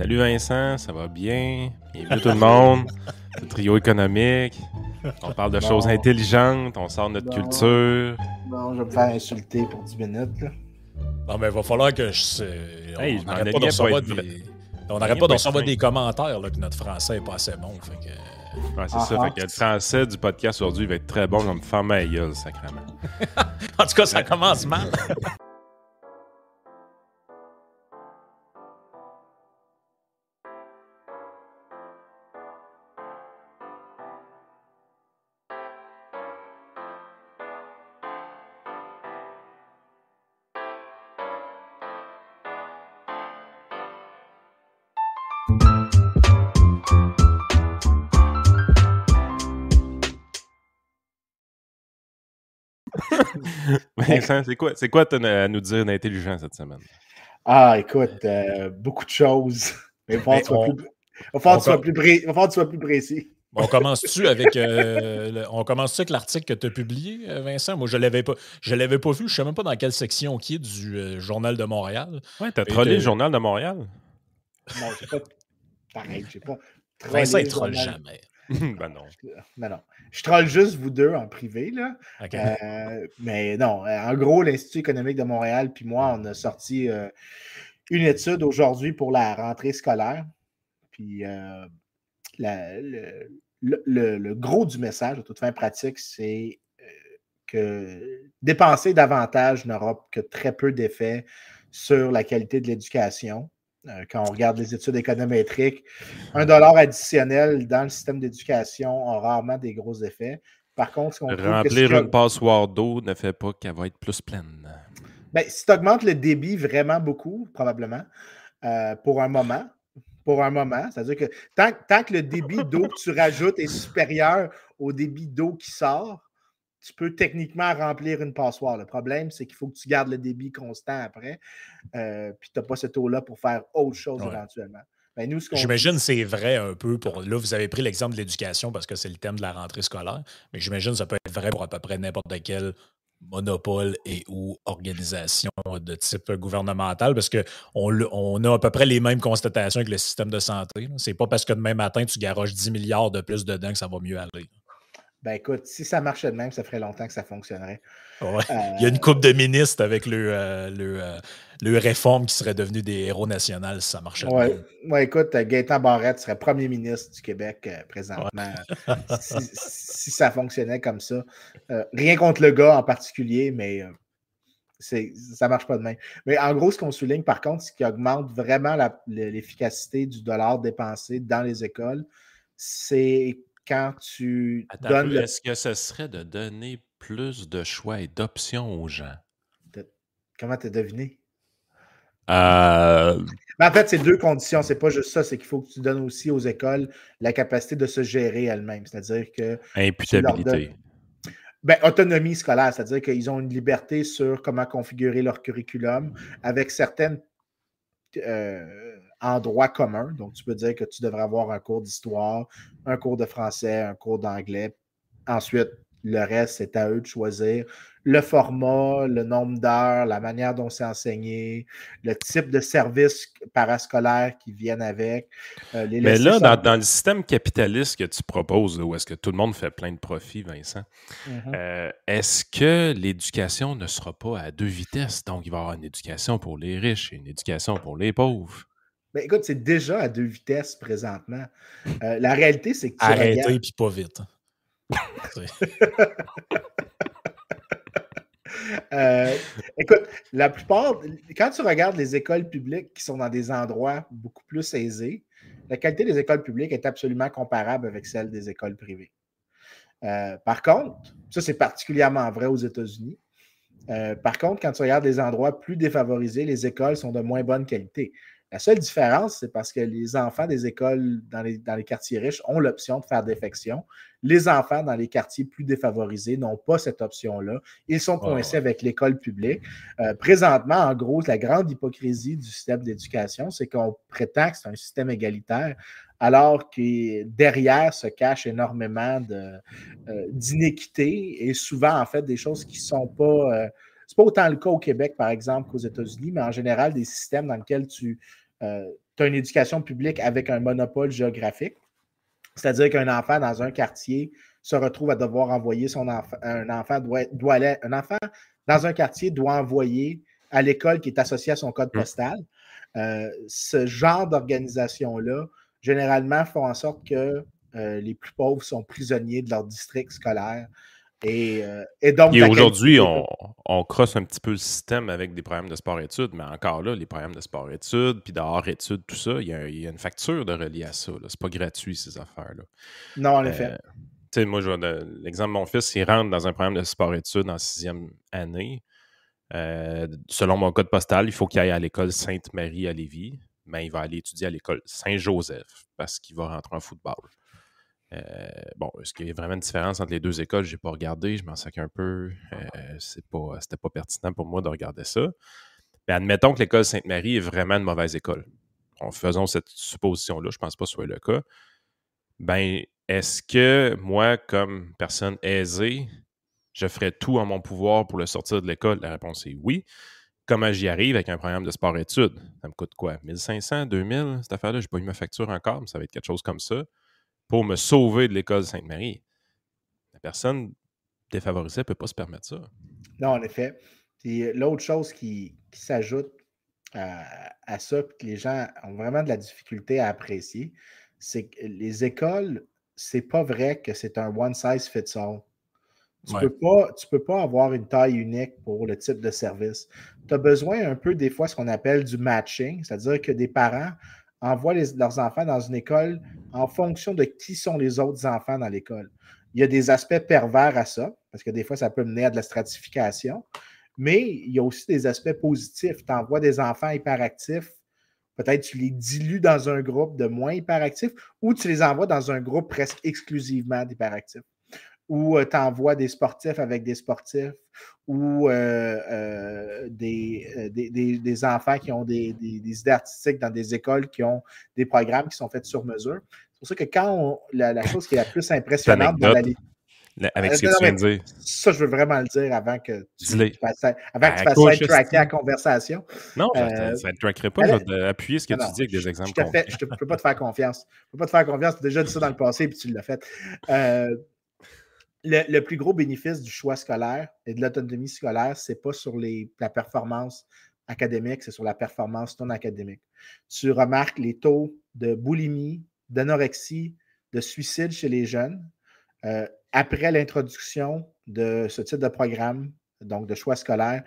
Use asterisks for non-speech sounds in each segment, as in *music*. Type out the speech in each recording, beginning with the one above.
Salut Vincent, ça va bien? Bienvenue tout le monde. Le trio économique. On parle de choses intelligentes, on sort notre culture. Non, je vais me faire insulter pour 10 minutes. Là. Non, mais il va falloir que je. on n'arrête pas de recevoir des. On n'arrête pas de recevoir des commentaires là, que notre français est pas assez bon. Fait que... Ouais, c'est ça. Fait que le français du podcast aujourd'hui va être très bon comme femme à gueule, sacrément. *laughs* en tout cas, ça commence mal. *laughs* Vincent, c'est quoi, c'est quoi à nous dire d'intelligent cette semaine? Ah, écoute, euh, beaucoup de choses. Mais il va falloir que tu sois plus précis. On commence-tu avec, euh, on commence avec l'article que tu as publié, euh, Vincent? Moi, je ne l'avais pas, je l'avais pas vu. Je ne sais même pas dans quelle section qui est du Journal de Montréal. Ouais, tu as trollé le Journal de Montréal? Non, j'ai pas. Pareil, j'ai pas. Vincent, il troll jamais. *laughs* ben non. Non, non. Je troll juste vous deux en privé, là. Euh, mais non, euh, en gros, l'Institut économique de Montréal, puis moi, on a sorti euh, une étude aujourd'hui pour la rentrée scolaire. Puis le, le, gros du message, de toute fin pratique, c'est que dépenser davantage n'aura que très peu d'effet sur la qualité de l'éducation. Euh, quand on regarde les études économétriques, un dollar additionnel dans le système d'éducation a rarement des gros effets. Par contre, ce qu'on Remplir une passoire d'eau ne fait pas qu'elle va être plus pleine. Ben, si tu augmentes le débit vraiment beaucoup, probablement, euh, pour un moment, pour un moment, c'est-à-dire que tant, tant, que le débit d'eau que tu rajoutes est supérieur au débit d'eau qui sort, tu peux techniquement remplir une passoire. Le problème, c'est qu'il faut que tu gardes le débit constant après, euh, puis tu n'as pas ce taux-là pour faire autre chose éventuellement. Ben, j'imagine que c'est vrai un peu pour. Là, vous avez pris l'exemple de l'éducation parce que c'est le thème de la rentrée scolaire, mais j'imagine que ça peut être vrai pour à peu près n'importe quel monopole et ou organisation de type gouvernemental parce qu'on on a à peu près les mêmes constatations avec le système de santé. C'est pas parce que demain matin, tu garoches 10 milliards de plus dedans que ça va mieux aller. Ben écoute, si ça marchait de même, ça ferait longtemps que ça fonctionnerait. Il y a une coupe de ministres avec le, euh, le, euh, le, réforme qui serait devenu des héros nationaux si ça marchait de même. Ouais, écoute, Gaétan Barrette serait premier ministre du Québec euh, présentement si, ça fonctionnait comme ça. rien contre le gars en particulier, mais ça ne marche pas de même. Mais en gros, ce qu'on souligne, par contre, ce qui augmente vraiment l'efficacité du dollar dépensé dans les écoles, c'est quand tu donnes. Est-ce que ce serait de donner plus de choix et d'options aux gens? Comment tu as deviné? Euh... en fait, c'est deux conditions. C'est pas juste ça. C'est qu'il faut que tu donnes aussi aux écoles la capacité de se gérer elles-mêmes. C'est-à-dire que. Imputabilité. Ben, autonomie scolaire, c'est-à-dire qu'ils ont une liberté sur comment configurer leur curriculum avec certaines euh, en droit commun. Donc, tu peux dire que tu devrais avoir un cours d'histoire, un cours de français, un cours d'anglais. Ensuite, le reste, c'est à eux de choisir le format, le nombre d'heures, la manière dont c'est enseigné, le type de services parascolaires qui viennent avec. Euh, Mais là, dans, le système capitaliste que tu proposes, où est-ce que tout le monde fait plein de profits, Vincent, mm-hmm. euh, est-ce que l'éducation ne sera pas à deux vitesses? Donc, il va y avoir une éducation pour les riches et une éducation pour les pauvres. Ben, écoute, c'est déjà à deux vitesses présentement. Euh, la réalité, c'est que tu Arrêtez et puis pas vite. *laughs* Euh, écoute, la plupart, quand tu regardes les écoles publiques qui sont dans des endroits beaucoup plus aisés, la qualité des écoles publiques est absolument comparable avec celle des écoles privées. Euh, par contre, ça c'est particulièrement vrai aux États-Unis. par contre, quand tu regardes les endroits plus défavorisés, les écoles sont de moins bonne qualité. La seule différence, c'est parce que les enfants des écoles dans les, dans les quartiers riches ont l'option de faire défection. Les enfants dans les quartiers plus défavorisés n'ont pas cette option-là. Ils sont coincés avec l'école publique. Euh, présentement, en gros, la grande hypocrisie du système d'éducation, c'est qu'on prétend que c'est un système égalitaire, alors que derrière se cache énormément euh, d'inéquité et souvent, en fait, des choses qui ne sont pas. Euh, c'est pas autant le cas au Québec, par exemple, qu'aux États-Unis, mais en général, des systèmes dans lesquels tu, euh, as une éducation publique avec un monopole géographique. C'est-à-dire qu'un enfant dans un quartier se retrouve à devoir envoyer son enfant. Un enfant doit, doit aller, un enfant dans un quartier doit envoyer à l'école qui est associée à son code mmh. postal. Euh, ce genre d'organisation-là, généralement, font en sorte que euh, les plus pauvres sont prisonniers de leur district scolaire. Et, euh, donc. aujourd'hui, on, crosse un petit peu le système avec des programmes de sport-études, mais encore là, les programmes de sport-études, puis d'art-études, tout ça, il y, a, une facture de relier à ça. C'est pas gratuit, ces affaires-là. Non, en effet. Tu sais, moi, l'exemple de mon fils, il rentre dans un programme de sport-études en sixième année. Euh, selon mon code postal, il faut qu'il aille à l'école Sainte-Marie à Lévis, mais il va aller étudier à l'école Saint-Joseph parce qu'il va rentrer en football. Euh, bon, est-ce qu'il y a vraiment une différence entre les deux écoles? Je n'ai pas regardé, je m'en sac un peu. Euh, c'est pas, c'était pas pertinent pour moi de regarder ça. Mais admettons que l'école Sainte-Marie est vraiment une mauvaise école. En faisant cette supposition-là, je ne pense pas que ce soit le cas. Ben, est-ce que moi, comme personne aisée, je ferais tout en mon pouvoir pour le sortir de l'école? La réponse est oui. Comment j'y arrive avec un programme de sport-études? Ça me coûte quoi? 1500, 2000? Cette affaire-là, je n'ai pas eu ma facture encore, mais ça va être quelque chose comme ça pour me sauver de l'école Sainte-Marie. La personne défavorisée ne peut pas se permettre ça. Non, en effet. L'autre chose qui, s'ajoute à, à, ça, que les gens ont vraiment de la difficulté à apprécier, c'est que les écoles c'est pas vrai que c'est un one size fits all. Tu ne peux, pas, peux pas avoir une taille unique pour le type de service. Tu as besoin un peu des fois ce qu'on appelle du matching, c'est-à-dire que des parents envoient leurs enfants dans une école en fonction de qui sont les autres enfants dans l'école. Il y a des aspects pervers à ça, parce que des fois, ça peut mener à de la stratification, mais il y a aussi des aspects positifs. Tu envoies des enfants hyperactifs Peut-être tu les dilues dans un groupe de moins hyperactifs ou tu les envoies dans un groupe presque exclusivement d'hyperactifs. Ou euh, tu envoies des sportifs avec des sportifs ou euh, euh, des, des, enfants qui ont des, idées artistiques dans des écoles qui ont des programmes qui sont faits sur mesure. C'est pour ça que quand la, chose qui est la plus *laughs* impressionnante dans la, avec ce que tu viens de dire. Ça, je veux vraiment le dire avant que tu, fasses, avant que tu fasses tracker la conversation. Non, ça ne te trackerait pas. Je vais appuyer ce que tu dis avec des exemples. Je ne peux pas te faire confiance. Je ne peux pas te faire confiance. Tu as déjà dit ça dans le passé et tu l'as fait. Euh, le, plus gros bénéfice du choix scolaire et de l'autonomie scolaire, ce n'est pas sur la performance académique, c'est sur la performance non académique. Tu remarques les taux de boulimie, d'anorexie, de suicide chez les jeunes. Euh, après l'introduction de ce type de programme, donc de choix scolaire,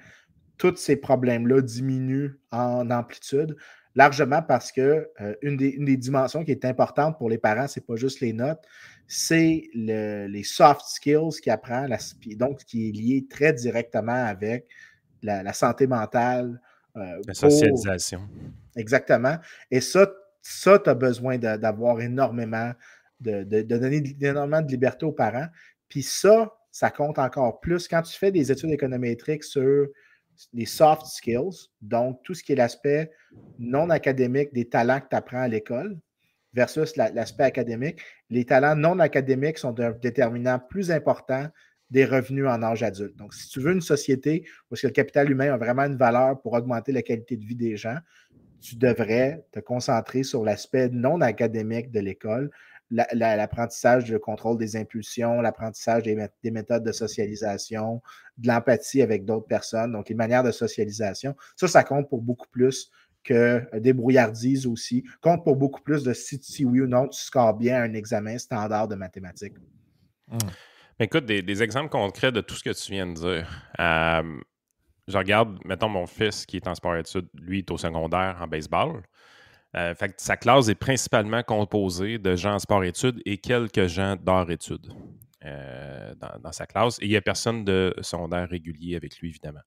tous ces problèmes-là diminuent en amplitude, largement parce que euh, une, des, dimensions qui est importante pour les parents, ce n'est pas juste les notes, c'est les soft skills qui apprend, donc qui est lié très directement avec la, santé mentale. Euh, la socialisation. Exactement. Et ça, ça tu as besoin d'avoir énormément de, donner énormément de liberté aux parents. Puis ça, ça compte encore plus quand tu fais des études économétriques sur les soft skills, donc tout ce qui est l'aspect non académique des talents que tu apprends à l'école versus l'aspect académique. Les talents non académiques sont un déterminant plus important des revenus en âge adulte. Donc, si tu veux une société où le capital humain a vraiment une valeur pour augmenter la qualité de vie des gens, tu devrais te concentrer sur l'aspect non académique de l'école, l'apprentissage du contrôle des impulsions, l'apprentissage des, méthodes de socialisation, de l'empathie avec d'autres personnes, donc les manières de socialisation. Ça, ça compte pour beaucoup plus que des brouillardises aussi, compte pour beaucoup plus de si, oui ou non tu scores bien un examen standard de mathématiques. Mmh. Écoute, des, exemples concrets de tout ce que tu viens de dire. Euh, je regarde, mettons, mon fils qui est en sport-études, lui, est au secondaire en baseball. Euh, sa classe est principalement composée de gens en sport-études et quelques gens d'art-études euh, dans, sa classe. Et il n'y a personne de secondaire régulier avec lui, évidemment.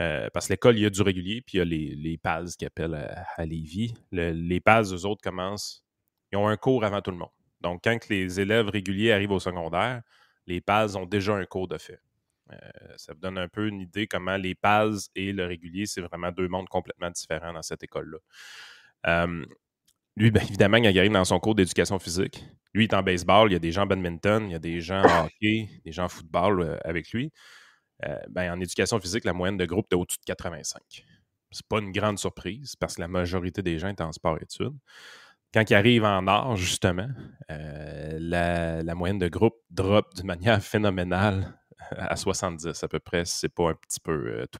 Euh, parce que l'école, il y a du régulier, puis il y a les, les PALS qui appellent à, à Lévis. les PALS, eux autres, commencent, ils ont un cours avant tout le monde. Donc, quand les élèves réguliers arrivent au secondaire, les PALS ont déjà un cours de fait. ça vous donne un peu une idée comment les PALS et le régulier, c'est vraiment deux mondes complètement différents dans cette école-là lui, bien évidemment, il a gagné dans son cours d'éducation physique. Lui, il est en baseball, il y a des gens en badminton, il y a des gens en hockey, des gens en football euh, avec lui. Euh, ben, en éducation physique, la moyenne de groupe est au-dessus de 85. c'est pas une grande surprise parce que la majorité des gens étaient en sport-études. Quand ils arrivent en art, justement, euh, la, moyenne de groupe drop d'une manière *laughs* phénoménale à 70 à peu près. C'est pas un petit peu tout,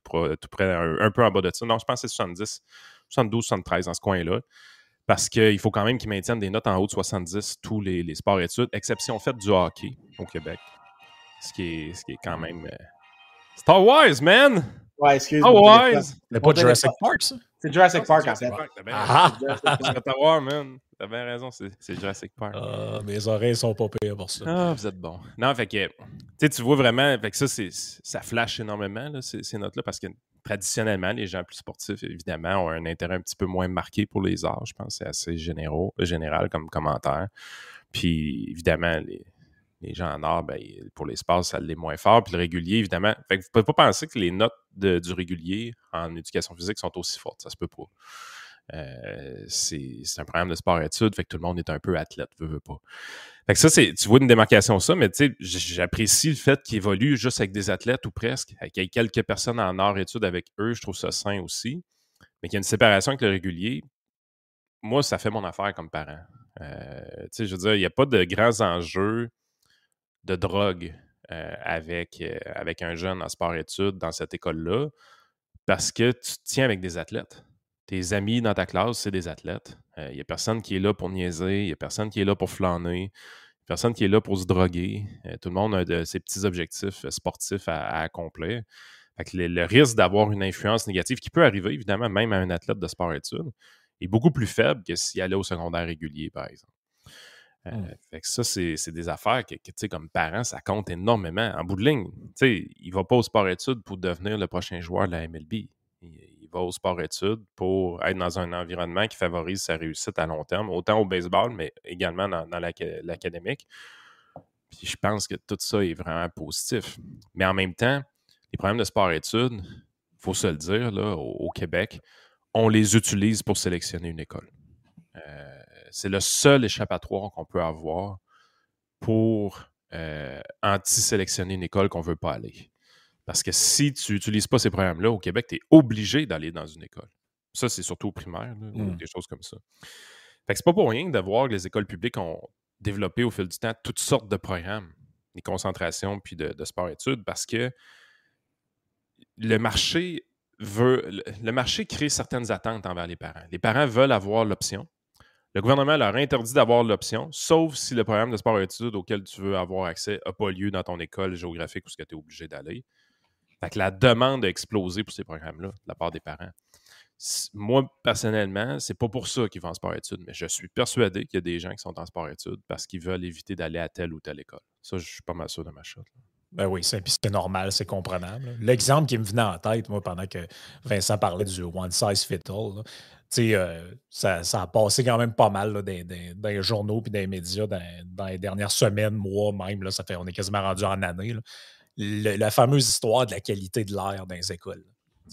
près, un, peu en bas de ça. Non, je pense que c'est 70, 72, 73 dans ce coin-là. Parce qu'il faut quand même qu'ils maintiennent des notes en haut de 70 tous les, les sports-études, exception faite du hockey au Québec. Ce qui est, ce qui est quand même. Euh, Star Wars, man! Ouais, excuse-moi. Star C'est pas Jurassic Park, ça? C'est Jurassic Park, en fait. T'as bien ah. raison. man. T'as bien raison, c'est Jurassic Park. Ah, mes oreilles sont pas pires pour ça. Ah, vous êtes bon. Non, fait que, tu vois vraiment, fait que ça, ça flash énormément, là, ces, ces notes-là, parce que traditionnellement, les gens plus sportifs, évidemment, ont un intérêt un petit peu moins marqué pour les arts. Je pense que c'est assez généraux, général comme commentaire. Puis, évidemment, les, gens en art, ben, pour l'espace, ça l'est moins fort. Puis le régulier, évidemment. Fait que vous ne pouvez pas penser que les notes du régulier en éducation physique sont aussi fortes. Ça se peut pas. Euh, c'est un programme de sport-études, fait que tout le monde est un peu athlète, veut, pas. Fait que ça, c'est, tu vois une démarcation ça, mais tu sais, j'apprécie le fait qu'il évolue juste avec des athlètes ou presque, qu'il y ait quelques personnes en art-études avec eux, je trouve ça sain aussi. Mais qu'il y a une séparation avec le régulier, moi, ça fait mon affaire comme parent. Euh, tu sais, je veux dire, il n'y a pas de grands enjeux de drogue euh, avec, avec un jeune en sport-études dans cette école-là parce que tu tiens avec des athlètes. Tes amis dans ta classe, c'est des athlètes. Il euh, n'y a personne qui est là pour niaiser, il n'y a personne qui est là pour flâner, personne qui est là pour se droguer. tout le monde a de, ses petits objectifs sportifs à, accomplir. le, risque d'avoir une influence négative qui peut arriver, évidemment, même à un athlète de sport-études, est beaucoup plus faible que s'il allait au secondaire régulier, par exemple. Euh, mmh. fait que ça, c'est des affaires que, tu sais, comme parent, ça compte énormément. En bout de ligne, tu sais, il va pas au sport-études pour devenir le prochain joueur de la MLB. Il, va au sport-études pour être dans un environnement qui favorise sa réussite à long terme, autant au baseball, mais également dans, l'académique. Je pense que tout ça est vraiment positif. Mais en même temps, les problèmes de sport-études, il faut se le dire, là, au, Québec, on les utilise pour sélectionner une école. Euh, c'est le seul échappatoire qu'on peut avoir pour euh, anti-sélectionner une école qu'on ne veut pas aller. Parce que si tu n'utilises pas ces programmes-là, au Québec, tu es obligé d'aller dans une école. Ça, c'est surtout au primaire, mmh. des choses comme ça. Fait que c'est pas pour rien de voir que les écoles publiques ont développé au fil du temps toutes sortes de programmes, des concentrations puis de, de sport-études, parce que le marché veut. Le marché crée certaines attentes envers les parents. Les parents veulent avoir l'option le gouvernement leur interdit d'avoir l'option, sauf si le programme de sport et études auquel tu veux avoir accès n'a pas lieu dans ton école géographique où tu es obligé d'aller. Fait que la demande a explosé pour ces programmes-là de la part des parents. Moi, personnellement, c'est pas pour ça qu'ils vont en sport-études, mais je suis persuadé qu'il y a des gens qui sont en sport-études parce qu'ils veulent éviter d'aller à telle ou telle école. Ça, je suis pas mal sûr de ma chose. Ben oui, c'est normal, c'est comprenable. L'exemple qui me venait en tête, moi, pendant que Vincent parlait du one size fit all, euh, ça, ça, a passé quand même pas mal dans, les journaux et dans les médias dans, les dernières semaines, mois même. Là, ça fait, on est quasiment rendu en année. La fameuse histoire de la qualité de l'air dans les écoles.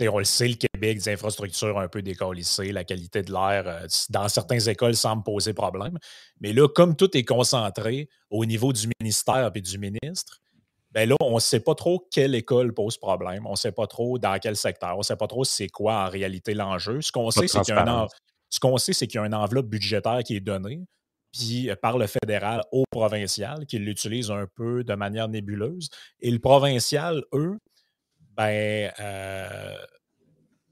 on le sait, le Québec, des infrastructures un peu décollissées, la qualité de l'air, euh, dans certaines écoles, semble poser problème. Mais là, comme tout est concentré au niveau du ministère et du ministre, ben là, on ne sait pas trop quelle école pose problème. On ne sait pas trop dans quel secteur. On ne sait pas trop c'est quoi en réalité l'enjeu. Ce qu'on sait, c'est qu'il y a un ce qu'on sait, c'est qu'il y a une enveloppe budgétaire qui est donnée, puis euh, par le fédéral au provincial, qui l'utilise un peu de manière nébuleuse. Et le provincial, eux, ben, euh,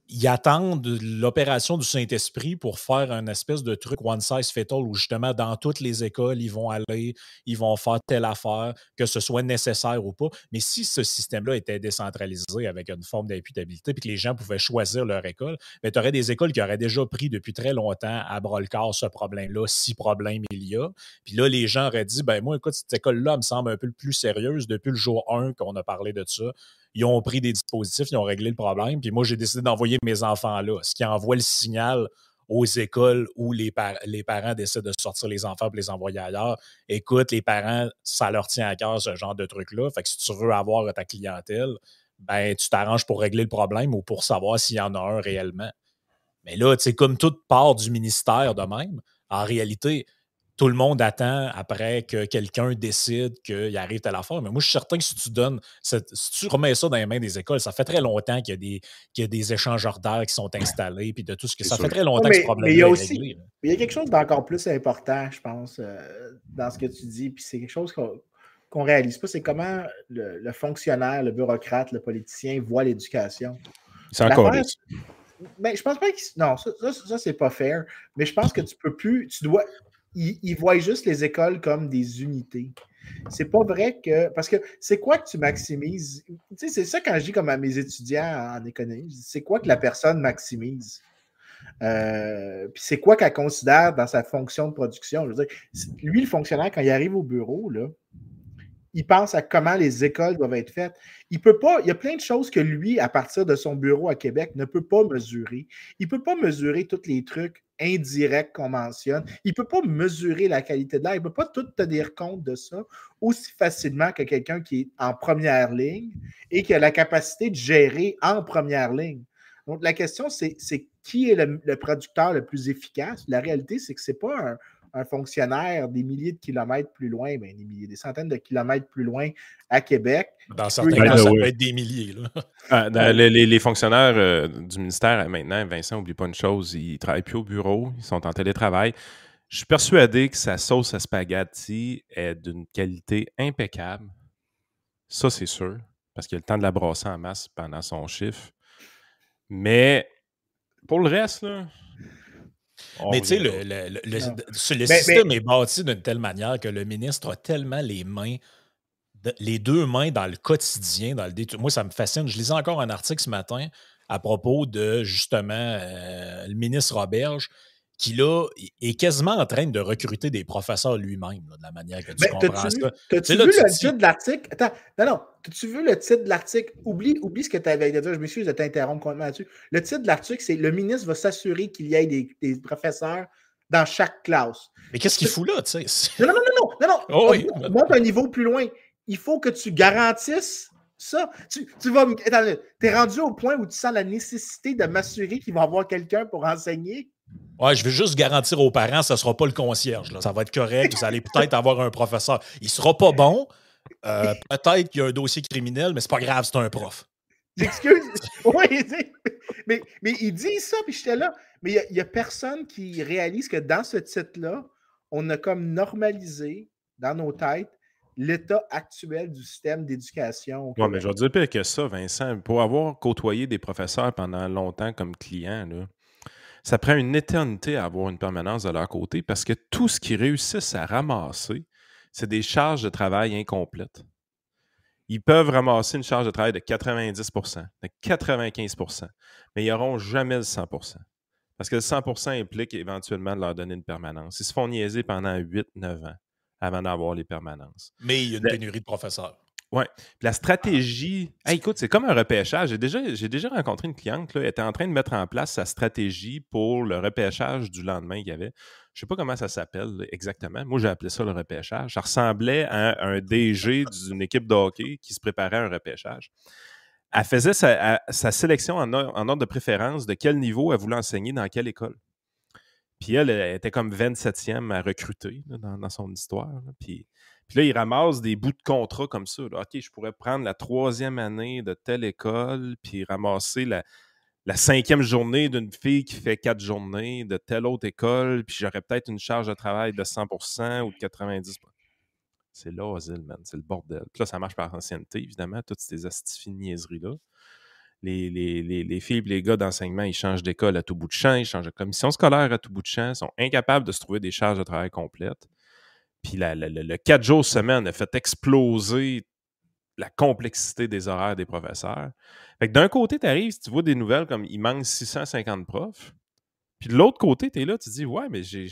ils attendent l'opération du Saint-Esprit pour faire un espèce de truc one size fit all où justement dans toutes les écoles, ils vont aller, ils vont faire telle affaire, que ce soit nécessaire ou pas. Mais si ce système-là était décentralisé avec une forme d'imputabilité puis que les gens pouvaient choisir leur école, ben, tu aurais des écoles qui auraient déjà pris depuis très longtemps à bras le corps ce problème-là, si problème il y a. Puis là, les gens auraient dit, ben moi, écoute, cette école-là me semble un peu plus sérieuse depuis le jour 1 qu'on a parlé de ça ils ont pris des dispositifs, ils ont réglé le problème. Puis moi, j'ai décidé d'envoyer mes enfants là, ce qui envoie le signal aux écoles où les, les parents décident de sortir les enfants pour les envoyer ailleurs. Écoute, les parents, ça leur tient à cœur ce genre de truc-là. Fait que si tu veux avoir ta clientèle, ben tu t'arranges pour régler le problème ou pour savoir s'il y en a un réellement. Mais là, sais, comme toute part du ministère de même, en réalité, tout le monde attend après que quelqu'un décide qu'il arrive à la fin. Mais moi, je suis certain que si tu donnes, si tu remets ça dans les mains des écoles, ça fait très longtemps qu'il y a des, qu'il y a des échangeurs d'air qui sont installés, puis de tout ce que ça fait très longtemps que ce problème il y a aussi, réglé, il y a quelque chose d'encore plus important, je pense, euh, dans ce que tu dis, puis c'est quelque chose qu'on ne réalise pas, c'est comment le, fonctionnaire, le bureaucrate, le politicien voit l'éducation. C'est encore mais je pense pas que. Non, ça, ça, c'est pas fair. Mais je pense que tu peux plus. Tu dois. Ils, voient juste les écoles comme des unités. C'est pas vrai que. Parce que c'est quoi que tu maximises? Tu sais, c'est ça quand je dis comme à mes étudiants en économie. C'est quoi que la personne maximise? Euh, puis c'est quoi qu'elle considère dans sa fonction de production? Je veux dire, lui, le fonctionnaire, quand il arrive au bureau, là, il pense à comment les écoles doivent être faites. Il peut pas, il y a plein de choses que lui, à partir de son bureau à Québec, ne peut pas mesurer. Il ne peut pas mesurer tous les trucs indirects qu'on mentionne. Il ne peut pas mesurer la qualité de l'air. Il ne peut pas tout tenir compte de ça aussi facilement que quelqu'un qui est en première ligne et qui a la capacité de gérer en première ligne. Donc, la question, c'est qui est le, le, producteur le plus efficace? La réalité, c'est que ce n'est pas un, un fonctionnaire des milliers de kilomètres plus loin, ben, des milliers, des centaines de kilomètres plus loin à Québec. Dans certains cas, ça peut être des milliers. *laughs* Ah, les, fonctionnaires euh, du ministère, maintenant, Vincent, n'oublie pas une chose, ils ne travaillent plus au bureau, ils sont en télétravail. Je suis persuadé que sa sauce à spaghetti est d'une qualité impeccable. Ça, c'est sûr, parce qu'il a le temps de la brasser en masse pendant son chiffre. Mais pour le reste, là, mais tu sais, le, le, le, système est bâti d'une telle manière que le ministre a tellement les mains, les deux mains dans le quotidien, dans le Moi, ça me fascine. Je lisais encore un article ce matin à propos de justement euh, le ministre Roberge qui là est quasiment en train de recruter des professeurs lui-même, de la manière que tu comprends ça. T'as-tu vu le titre de l'article? Attends, non, non. As-tu vu le titre de l'article? Oublie, oublie ce que tu avais à dire. Je m'excuse de t'interrompre complètement là-dessus. Le titre de l'article, c'est Le ministre va s'assurer qu'il y ait des, professeurs dans chaque classe. Mais qu'est-ce qu'il fout là, tu sais? Non, non, non, non, non, non. *laughs* Oh, oui. Monte un niveau plus loin. Il faut que tu garantisses ça. Tu, tu vas. es rendu au point où tu sens la nécessité de m'assurer qu'il va y avoir quelqu'un pour enseigner? Ouais, je vais juste garantir aux parents, ce ne sera pas le concierge. Là. Ça va être correct. Vous allez peut-être *laughs* avoir un professeur. Il ne sera pas bon. Euh, peut-être qu'il y a un dossier criminel, mais c'est pas grave, c'est un prof. J'excuse. *laughs* oui, mais, mais il dit ça, puis j'étais là. Mais il n'y a, personne qui réalise que dans ce titre-là, on a comme normalisé dans nos têtes l'état actuel du système d'éducation. Oui, mais je vais dire pire que ça, Vincent. Pour avoir côtoyé des professeurs pendant longtemps comme client, là, ça prend une éternité à avoir une permanence de leur côté parce que tout ce qu'ils réussissent à ramasser, c'est des charges de travail incomplètes. Ils peuvent ramasser une charge de travail de 90% de 95% mais ils n'auront jamais le 100% Parce que le 100% implique éventuellement de leur donner une permanence. Ils se font niaiser pendant 8-9 ans avant d'avoir les permanences. Mais il y a une pénurie de professeurs. Oui. La stratégie. écoute, c'est comme un repêchage. J'ai déjà, rencontré une cliente, elle était en train de mettre en place sa stratégie pour le repêchage du lendemain qu'il y avait. Je ne sais pas comment ça s'appelle exactement. Moi, j'ai appelé ça le repêchage. Ça ressemblait à un DG d'une équipe de hockey qui se préparait à un repêchage. Elle faisait sa, sélection en, ordre de préférence de quel niveau elle voulait enseigner dans quelle école. Puis elle, elle était comme 27e à recruter dans, son histoire. Puis puis là, il ramasse des bouts de contrat comme ça. OK, je pourrais prendre la troisième année de telle école, puis ramasser la, cinquième journée d'une fille qui fait quatre journées de telle autre école, puis j'aurais peut-être une charge de travail de 100% ou de 90% C'est l'asile, man. C'est le bordel. Puis là, ça marche par ancienneté, évidemment, toutes ces astifies niaiseries-là. Les, les, filles et les gars d'enseignement, ils changent d'école à tout bout de champ, ils changent de commission scolaire à tout bout de champ, ils sont incapables de se trouver des charges de travail complètes. Puis le 4 jours semaine a fait exploser la complexité des horaires des professeurs. Fait que d'un côté, tu arrives, tu vois des nouvelles comme il manque 650 profs. Puis de l'autre côté, tu es là, tu dis Ouais, mais j'ai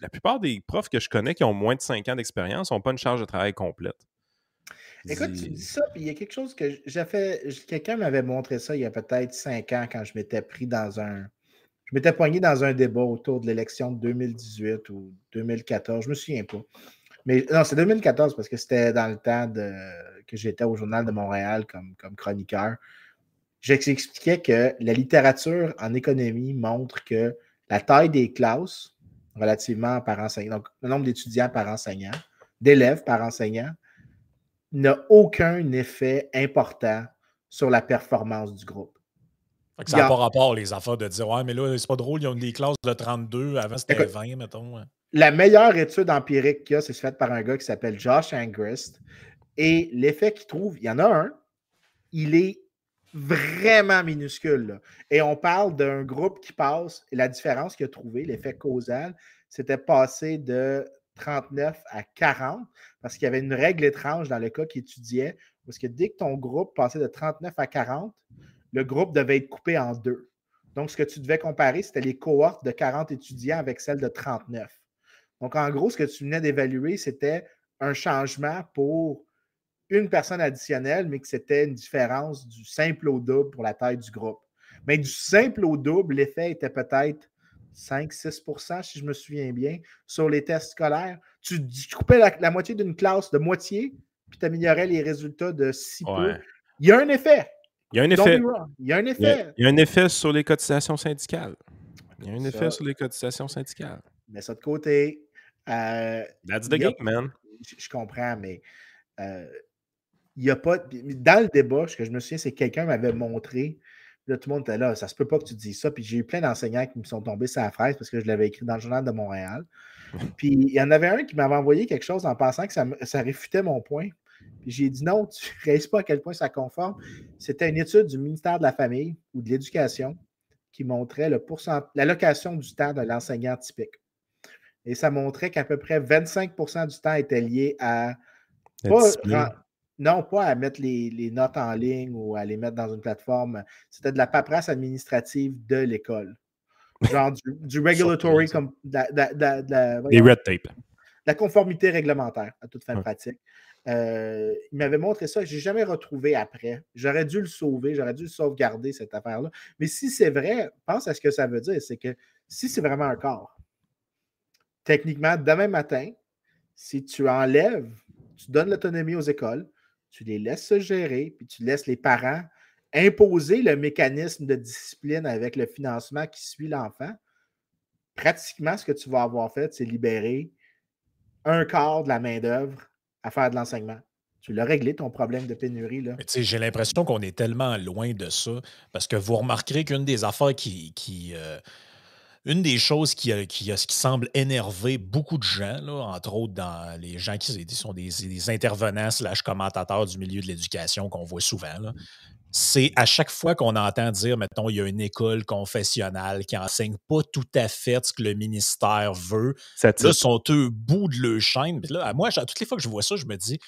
la plupart des profs que je connais qui ont moins de 5 ans d'expérience n'ont pas une charge de travail complète. Écoute, tu dis ça, puis il y a quelque chose que j'ai fait. Quelqu'un m'avait montré ça il y a peut-être 5 ans quand je m'étais pris dans un je m'étais poigné dans un débat autour de l'élection de 2018 ou 2014, je ne me souviens pas. Mais non, c'est 2014 parce que c'était dans le temps que j'étais au Journal de Montréal comme, comme chroniqueur. J'expliquais que la littérature en économie montre que la taille des classes relativement par enseignant. Donc, le nombre d'étudiants par enseignant, d'élèves par enseignant, n'a aucun effet important sur la performance du groupe. Ça n'a pas rapport, les affaires, de dire Ouais, mais là, c'est pas drôle, ils ont des classes de 32, avant c'était 20, mettons. La meilleure étude empirique qu'il y a, c'est faite par un gars qui s'appelle Josh Angrist. Et l'effet qu'il trouve, il y en a un, il est vraiment minuscule. Et on parle d'un groupe qui passe, et la différence qu'il a trouvé, l'effet causal, c'était passé de 39 à 40, parce qu'il y avait une règle étrange dans le cas qu'il étudiait, parce que dès que ton groupe passait de 39 à 40, le groupe devait être coupé en deux. Donc, ce que tu devais comparer, c'était les cohortes de 40 étudiants avec celles de 39. Donc, en gros, ce que tu venais d'évaluer, c'était un changement pour une personne additionnelle, mais que c'était une différence du simple au double pour la taille du groupe. Mais du simple au double, l'effet était peut-être 5-6% si je me souviens bien, sur les tests scolaires. Tu, coupais la, moitié d'une classe de moitié, puis tu améliorais les résultats de si peu. Il y a un effet. Il y a un effet. Il y a un effet. Il y a, un effet sur les cotisations syndicales. Il y a un effet sur les cotisations syndicales. Mets ça de côté. Euh, That's the game, man. Je, comprends, mais euh, il n'y a pas. Dans le débat, ce que je me souviens, c'est que quelqu'un m'avait montré. Là, tout le monde était là, ça se peut pas que tu dises ça. Puis j'ai eu plein d'enseignants qui me sont tombés sur la fraise parce que je l'avais écrit dans le journal de Montréal. *laughs* Puis il y en avait un qui m'avait envoyé quelque chose en pensant que ça, ça réfutait mon point. Puis j'ai dit non, tu ne *laughs* réalises pas à quel point ça conforme. C'était une étude du ministère de la Famille ou de l'Éducation qui montrait le l'allocation du temps de l'enseignant typique. Et ça montrait qu'à peu près 25% du temps était lié à non, pas à mettre les, notes en ligne ou à les mettre dans une plateforme. C'était de la paperasse administrative de l'école. Genre du, regulatory, comme Les red tape. La conformité réglementaire, à toute fin pratique. Euh, il m'avait montré ça, je n'ai jamais retrouvé après. J'aurais dû le sauver, j'aurais dû le sauvegarder, cette affaire-là. Mais si c'est vrai, pense à ce que ça veut dire. C'est que si c'est vraiment un corps, techniquement, demain matin, si tu enlèves, tu donnes l'autonomie aux écoles, tu les laisses se gérer, puis tu laisses les parents imposer le mécanisme de discipline avec le financement qui suit l'enfant, pratiquement ce que tu vas avoir fait, c'est libérer un quart de la main-d'œuvre à faire de l'enseignement. Tu l'as réglé, ton problème de pénurie. Là. J'ai l'impression qu'on est tellement loin de ça, parce que vous remarquerez qu'une des affaires qui, qui, euh, une des choses qui, qui, qui, semble énerver beaucoup de gens, entre autres dans les gens qui sont des, intervenants slash commentateurs du milieu de l'éducation qu'on voit souvent, c'est à chaque fois qu'on entend dire, mettons, il y a une école confessionnelle qui enseigne pas tout à fait ce que le ministère veut. Là, sont eux bout de leur chaîne. Puis là, moi, toutes les fois que je vois ça, je me dis,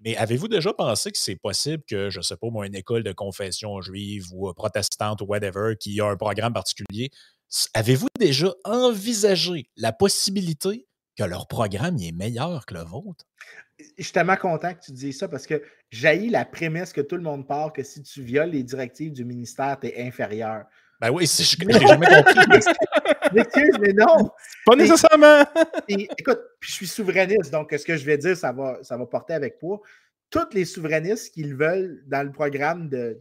mais avez-vous déjà pensé que c'est possible que, je ne sais pas, moi, une école de confession juive ou protestante ou whatever, qui a un programme particulier, Avez-vous déjà envisagé la possibilité que leur programme est meilleur que le vôtre? Je suis tellement content que tu dises ça parce que j'ai la prémisse que tout le monde part que si tu violes les directives du ministère, tu es inférieur. Ben oui, je n'ai jamais compris. *laughs* Excuse, mais non. Pas nécessairement. *laughs* écoute, je suis souverainiste, donc ce que je vais dire, ça va, ça va porter avec poids. Tous les souverainistes qu'ils veulent dans le programme de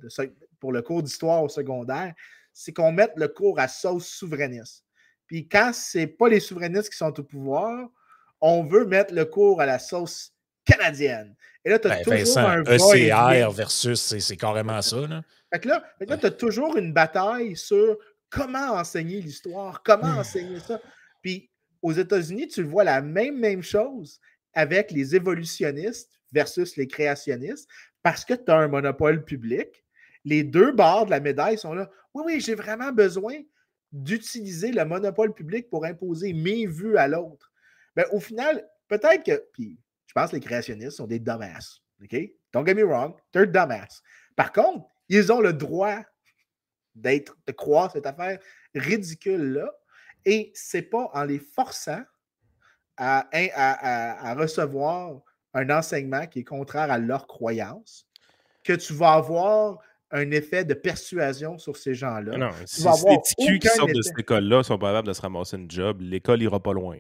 pour le cours d'histoire au secondaire, c'est qu'on mette le cours à sauce souverainiste. Puis quand ce n'est pas les souverainistes qui sont au pouvoir, on veut mettre le cours à la sauce canadienne. Et là, tu as ben, toujours un ECR versus, c'est carrément ça. Là. Fait que là, là tu as toujours une bataille sur comment enseigner l'histoire, comment hmm. enseigner ça. Puis aux États-Unis, tu vois la même, même chose avec les évolutionnistes versus les créationnistes parce que tu as un monopole public les deux bords de la médaille sont là. Oui, oui, j'ai vraiment besoin d'utiliser le monopole public pour imposer mes vues à l'autre. Ben, au final, peut-être que, puis pense que les créationnistes sont des dumbasses. OK? Don't get me wrong, they're dumbass. Par contre, ils ont le droit d'être, de croire cette affaire ridicule-là. Et c'est pas en les forçant à, à, recevoir un enseignement qui est contraire à leur croyance que tu vas avoir un effet de persuasion sur ces gens-là. Non, si, les petits qui sortent de cette école-là sont pas capables de se ramasser une job, l'école ira pas loin.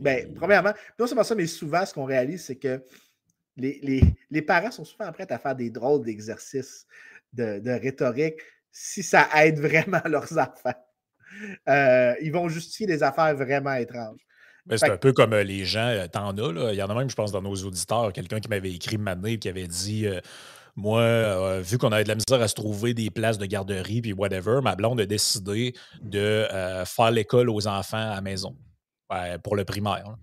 Ben, premièrement, non seulement ça, mais souvent, ce qu'on réalise, c'est que les, les, parents sont souvent prêts à faire des drôles d'exercices de, rhétorique si ça aide *laughs* vraiment leurs enfants. Euh, ils vont justifier des affaires vraiment étranges. c'est un peu comme les gens, t'en as, là. Il y en a même, je pense, dans nos auditeurs, quelqu'un qui m'avait écrit Mané qui avait dit Moi, vu qu'on avait de la misère à se trouver des places de garderie puis whatever, ma blonde a décidé de faire l'école aux enfants à la maison pour le primaire.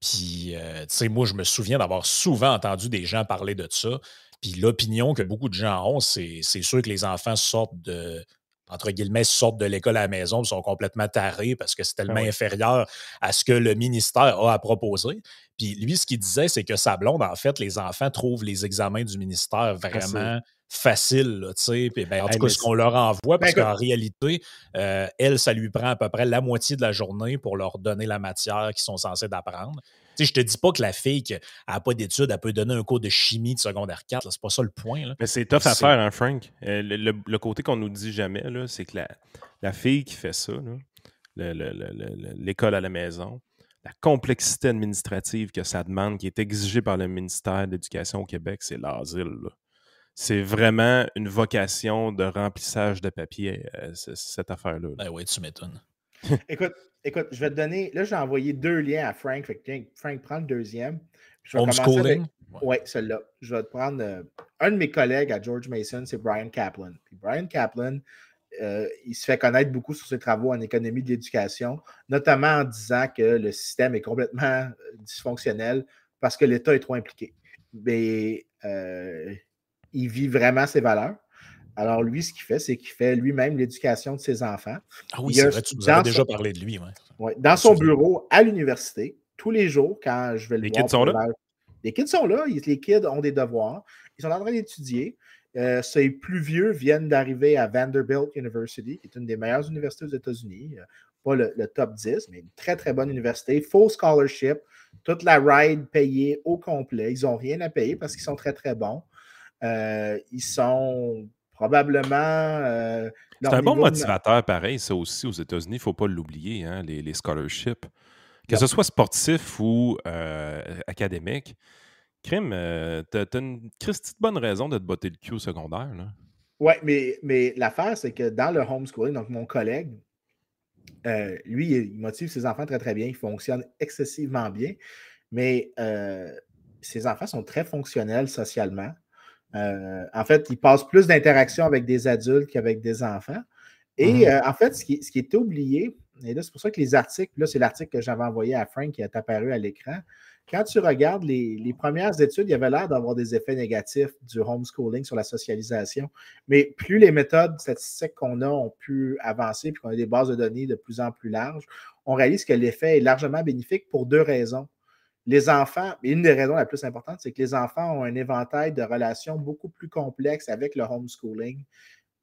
Puis, tu sais, moi, je me souviens d'avoir souvent entendu des gens parler de ça. Puis l'opinion que beaucoup de gens ont, c'est sûr que les enfants sortent de, entre guillemets, sortent de l'école à la maison, sont complètement tarés parce que c'est tellement inférieur à ce que le ministère a à proposer. Puis lui, ce qu'il disait, c'est que sa blonde, en fait, les enfants trouvent les examens du ministère vraiment faciles, tu sais. Ben, en tout cas, ce qu'on leur envoie, parce ben, qu'en réalité, euh, elle, ça lui prend à peu près la moitié de la journée pour leur donner la matière qu'ils sont censés d'apprendre. Je je te dis pas que la fille qui n'a pas d'études, elle peut donner un cours de chimie de secondaire 4. C'est pas ça le point. Mais c'est tough à faire, hein, Frank? Euh, le, côté qu'on nous dit jamais, c'est que la, fille qui fait ça, l'école à la maison, la complexité administrative que ça demande, qui est exigée par le ministère de l'Éducation au Québec, c'est l'asile. C'est vraiment une vocation de remplissage de papier, euh, cette affaire-là. Ben oui, tu m'étonnes. *laughs* Écoute, écoute, je vais te donner. Là, j'ai envoyé deux liens à Frank. Frank, prends le deuxième. Homeschooling? Oui, celui-là. Je vais te prendre. Euh, un de mes collègues à George Mason, c'est Brian Kaplan. Brian Kaplan, euh, il se fait connaître beaucoup sur ses travaux en économie de l'éducation, notamment en disant que le système est complètement euh, dysfonctionnel parce que l'État est trop impliqué. Mais il vit vraiment ses valeurs. Alors, lui, ce qu'il fait, c'est qu'il fait lui-même l'éducation de ses enfants. Ah oui, c'est vrai, tu nous avais déjà parlé de lui. Ouais. dans son bureau à l'université, tous les jours, quand je vais le les voir. Les kids sont là? Les kids sont là. Les kids ont des devoirs. Ils sont en train d'étudier. Euh, ces plus vieux viennent d'arriver à Vanderbilt University, qui est une des meilleures universités aux États-Unis. Euh, pas le, top 10, mais une très, très bonne université. Full scholarship. Toute la ride payée au complet. Ils n'ont rien à payer parce qu'ils sont très, très bons. Euh, ils sont probablement. Euh, c'est un bon motivateur, pareil, ça aussi aux États-Unis, il ne faut pas l'oublier, hein, les, scholarships. Que ce soit sportif ou euh, académique, Crime, euh, tu as, une Christie bonne raison de te botter le cul au secondaire. Oui, mais, mais l'affaire, c'est que dans le homeschooling, donc mon collègue, lui, il motive ses enfants très, très bien. Il fonctionne excessivement bien. Mais ses enfants sont très fonctionnels socialement. Euh, en fait, il passe plus d'interactions avec des adultes qu'avec des enfants. Et mhm. euh, en fait, ce qui, ce qui est oublié, et là, c'est pour ça que les articles, là, c'est l'article que j'avais envoyé à Frank qui est apparu à l'écran. Quand tu regardes les, premières études, il y avait l'air d'avoir des effets négatifs du homeschooling sur la socialisation. Mais plus les méthodes statistiques qu'on a ont pu avancer, puis qu'on a des bases de données de plus en plus larges, on réalise que l'effet est largement bénéfique pour deux raisons les enfants, une des raisons la plus importantes, c'est que les enfants ont un éventail de relations beaucoup plus complexes avec le homeschooling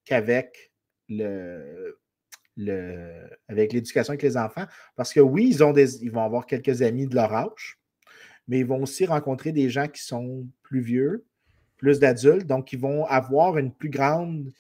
qu'avec l'éducation avec les enfants. Parce que oui, ils, ils vont avoir quelques amis de leur âge, mais ils vont aussi rencontrer des gens qui sont plus vieux, plus d'adultes, donc ils vont avoir une plus grande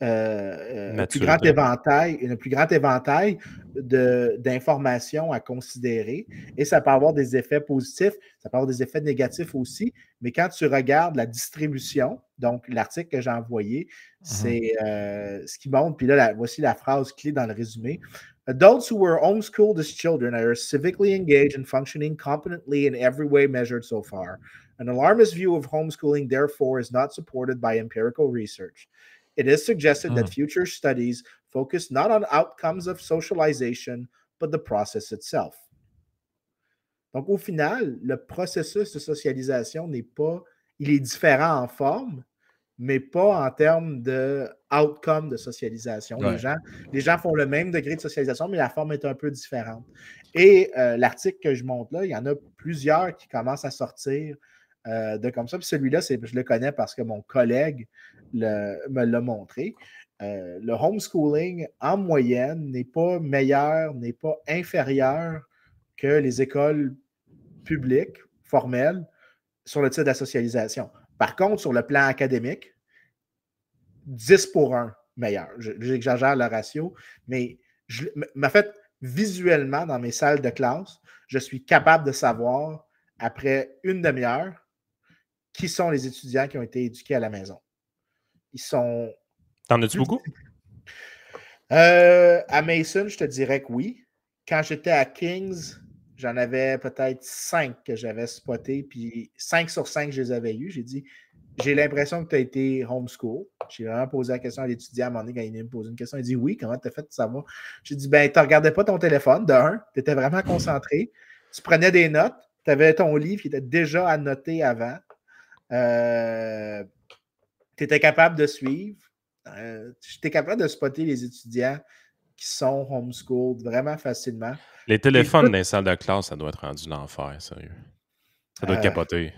euh, un plus grand éventail, un plus grand éventail d'informations à considérer et ça peut avoir des effets positifs, ça peut avoir des effets négatifs aussi, mais quand tu regardes la distribution, donc l'article que j'ai envoyé, mmh c'est euh, ce qui montre, puis là, voici la phrase clé dans le résumé. Adults who were homeschooled as children are civically engaged and functioning competently in every way measured so far. An alarmist view of homeschooling, therefore, is not supported by empirical research. It is suggested that hmm. future studies focus not on outcomes of socialization, but the process itself. Donc, au final, le processus de socialisation n'est pas, il est différent en forme, mais pas en termes de outcome de socialisation. Les, gens, les gens font le même degré de socialisation, mais la forme est un peu différente. Et euh, l'article que je montre là, il y en a plusieurs qui commencent à sortir euh, de comme ça. Puis celui-là, je le connais parce que mon collègue me l'a montré. Euh, le homeschooling, en moyenne, n'est pas meilleur, n'est pas inférieur que les écoles publiques formelles sur le titre de la socialisation. Par contre, sur le plan académique, 10 pour 1 meilleur. J'exagère le ratio, mais je, en fait, visuellement, dans mes salles de classe, je suis capable de savoir, après une demi-heure, qui sont les étudiants qui ont été éduqués à la maison ils sont. T'en as-tu beaucoup? Euh, à Mason, je te dirais que oui. Quand j'étais à Kings, j'en avais peut-être cinq que j'avais spotés, puis cinq sur cinq, je les avais eus. J'ai dit, j'ai l'impression que tu as été homeschool. J'ai vraiment posé la question à l'étudiant à un moment donné quand il me posé une question. Il dit Oui, comment tu as fait de savoir? J'ai dit Ben, tu ne regardais pas ton téléphone, de un, tu étais vraiment concentré, tu prenais des notes, tu avais ton livre qui était déjà annoté avant. Euh, tu étais capable de suivre. Euh, tu étais capable de spotter les étudiants qui sont homeschooled vraiment facilement. Les téléphones dans les salles de classe, ça doit être rendu l'enfer, sérieux. Ça doit être euh, capoté.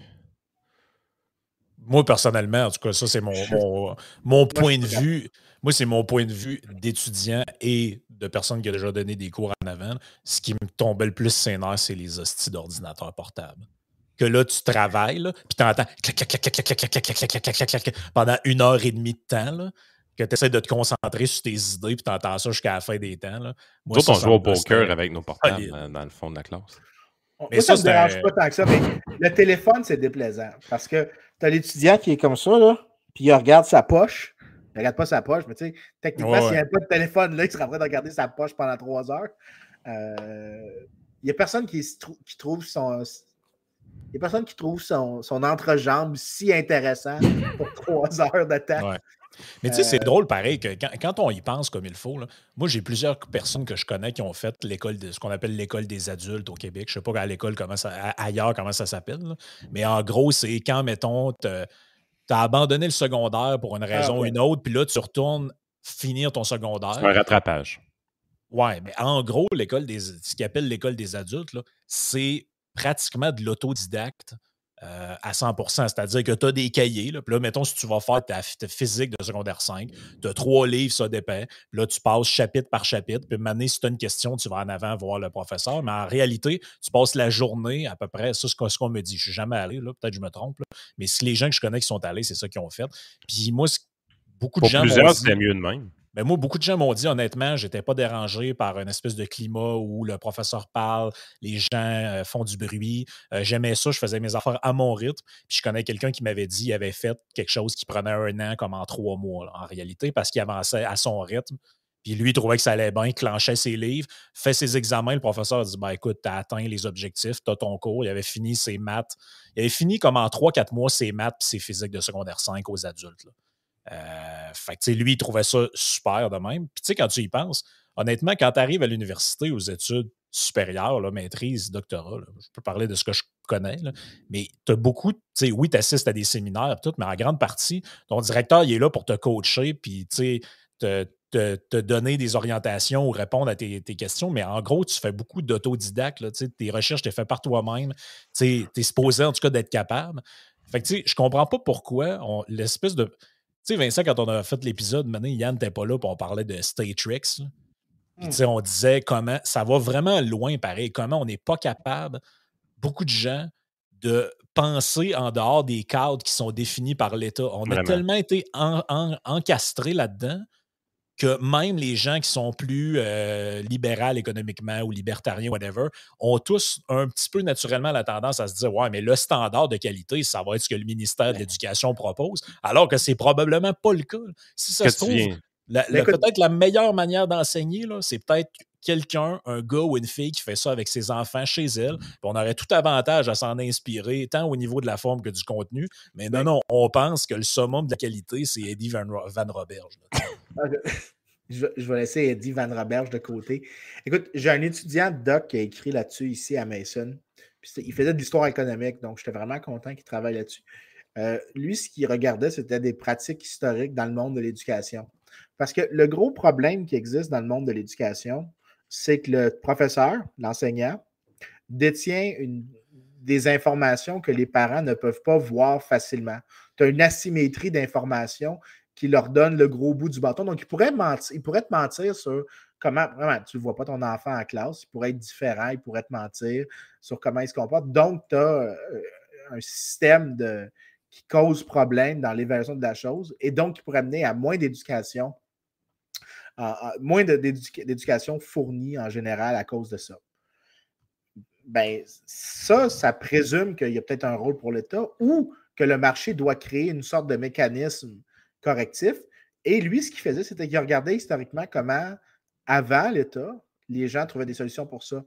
Moi, personnellement, en tout cas, ça, c'est mon, mon, point de vue. Moi, c'est mon point de vue d'étudiant et de personne qui a déjà donné des cours en avant. Ce qui me tombait le plus sénère, c'est les hosties d'ordinateur portable. Que là, tu travailles, puis tu entends pendant une heure et demie de temps, là, que tu essaies de te concentrer sur tes idées, puis tu entends ça jusqu'à la fin des temps. Là. Moi, on joue au poker avec nos portables dans le fond de la classe. Mais ça, ça, me dérange pas tant que ça, mais le téléphone, c'est déplaisant. Parce que tu as l'étudiant qui est comme ça, là, puis il regarde sa poche. Il regarde pas sa poche, mais tu sais, techniquement, s'il n'y a pas de téléphone, là, il serait en train de regarder sa poche pendant trois heures. Euh, il n'y a personne qui, qui, trouve son. Il y a personne qui trouve son, son entrejambe si intéressant pour *laughs* trois heures de temps. Mais tu sais, c'est euh, drôle pareil que quand, on y pense comme il faut, moi j'ai plusieurs personnes que je connais qui ont fait l'école de ce qu'on appelle l'école des adultes au Québec. Je ne sais pas à l'école comment ça ailleurs comment ça s'appelle. Mais en gros, c'est quand, mettons, tu as abandonné le secondaire pour une ah raison ou une autre, puis là, tu retournes finir ton secondaire. C'est un rattrapage. Ouais, mais en gros, l'école des ce qu'ils appellent l'école des adultes, c'est pratiquement de l'autodidacte euh, à 100% C'est-à-dire que tu as des cahiers. Là, puis là, mettons, si tu vas faire ta, physique de secondaire 5, tu as trois livres, ça dépend. Là, tu passes chapitre par chapitre. Puis maintenant, si tu as une question, tu vas en avant voir le professeur. Mais en réalité, tu passes la journée à peu près. Ça, c'est ce qu'on me dit. Je suis jamais allé, là. Peut-être que je me trompe. Mais si les gens que je connais qui sont allés, c'est ça qu'ils ont fait. Puis moi, beaucoup de gens. Plusieurs, c'est mieux de même. Mais moi, beaucoup de gens m'ont dit, honnêtement, je n'étais pas dérangé par une espèce de climat où le professeur parle, les gens euh, font du bruit. Euh, j'aimais ça, je faisais mes affaires à mon rythme. Puis je connais quelqu'un qui m'avait dit qu'il avait fait quelque chose qui prenait un an comme en trois mois, en réalité, parce qu'il avançait à son rythme. Puis lui, il trouvait que ça allait bien, il clenchait ses livres, fait ses examens. Le professeur dit ben, écoute, tu as atteint les objectifs, tu as ton cours. Il avait fini ses maths. Il avait fini comme en trois, quatre mois ses maths et ses physiques de secondaire 5 aux adultes. Euh, fait que, lui, il trouvait ça super de même. Puis, tu sais, quand tu y penses, honnêtement, quand tu arrives à l'université, aux études supérieures, maîtrise, doctorat, je peux parler de ce que je connais, mais tu as beaucoup, tu sais, oui, tu assistes à des séminaires, tout, mais en grande partie, ton directeur, il est là pour te coacher, puis, tu sais, te, te, donner des orientations ou répondre à tes, questions, mais en gros, tu fais beaucoup d'autodidacte. Tes recherches, tu les fais par toi-même. Tu es supposé, en tout cas, d'être capable. Fait que, tu sais, je comprends pas pourquoi l'espèce de. Tu sais, Vincent, quand on a fait l'épisode, maintenant, Yann n'était pas là, pour on parlait de Statrix. Puis, tu sais, on disait comment ça va vraiment loin, pareil, comment on n'est pas capable, beaucoup de gens, de penser en dehors des cadres qui sont définis par l'État. On a tellement été encastrés là-dedans que même les gens qui sont plus euh, libéraux économiquement ou libertariens, whatever, ont tous un petit peu naturellement la tendance à se dire Ouais, mais le standard de qualité, ça va être ce que le ministère de l'Éducation propose, alors que c'est probablement pas le cas. Si ça se trouve, peut-être la meilleure manière d'enseigner, c'est peut-être quelqu'un, un gars ou une fille qui fait ça avec ses enfants chez elle. on aurait tout avantage à s'en inspirer, tant au niveau de la forme que du contenu. Mais non, non, on pense que le summum de la qualité, c'est Eddie Van, Van Roberge. *laughs* je, vais laisser Eddie Van Roberge de côté. Écoute, j'ai un étudiant doc qui a écrit là-dessus ici à Mason. il faisait de l'histoire économique, donc j'étais vraiment content qu'il travaille là-dessus. Euh, lui, ce qu'il regardait, c'était des pratiques historiques dans le monde de l'éducation. Parce que le gros problème qui existe dans le monde de l'éducation, c'est que le professeur, l'enseignant, détient des informations que les parents ne peuvent pas voir facilement. Tu as une asymétrie d'informations qui leur donne le gros bout du bâton. Donc, il pourrait, mentir, il pourrait te mentir sur comment, vraiment, tu ne vois pas ton enfant en classe, il pourrait être différent, il pourrait te mentir sur comment il se comporte. Donc, tu as euh, un système qui cause problème dans l'évaluation de la chose et donc qui pourrait amener à moins d'éducation moins d'éducation fournie en général à cause de ça. Ben, ça, ça présume qu'il y a peut-être un rôle pour l'État ou que le marché doit créer une sorte de mécanisme correctif. Et lui, ce qu'il faisait, c'était qu'il regardait historiquement comment, avant l'État, les gens trouvaient des solutions pour ça.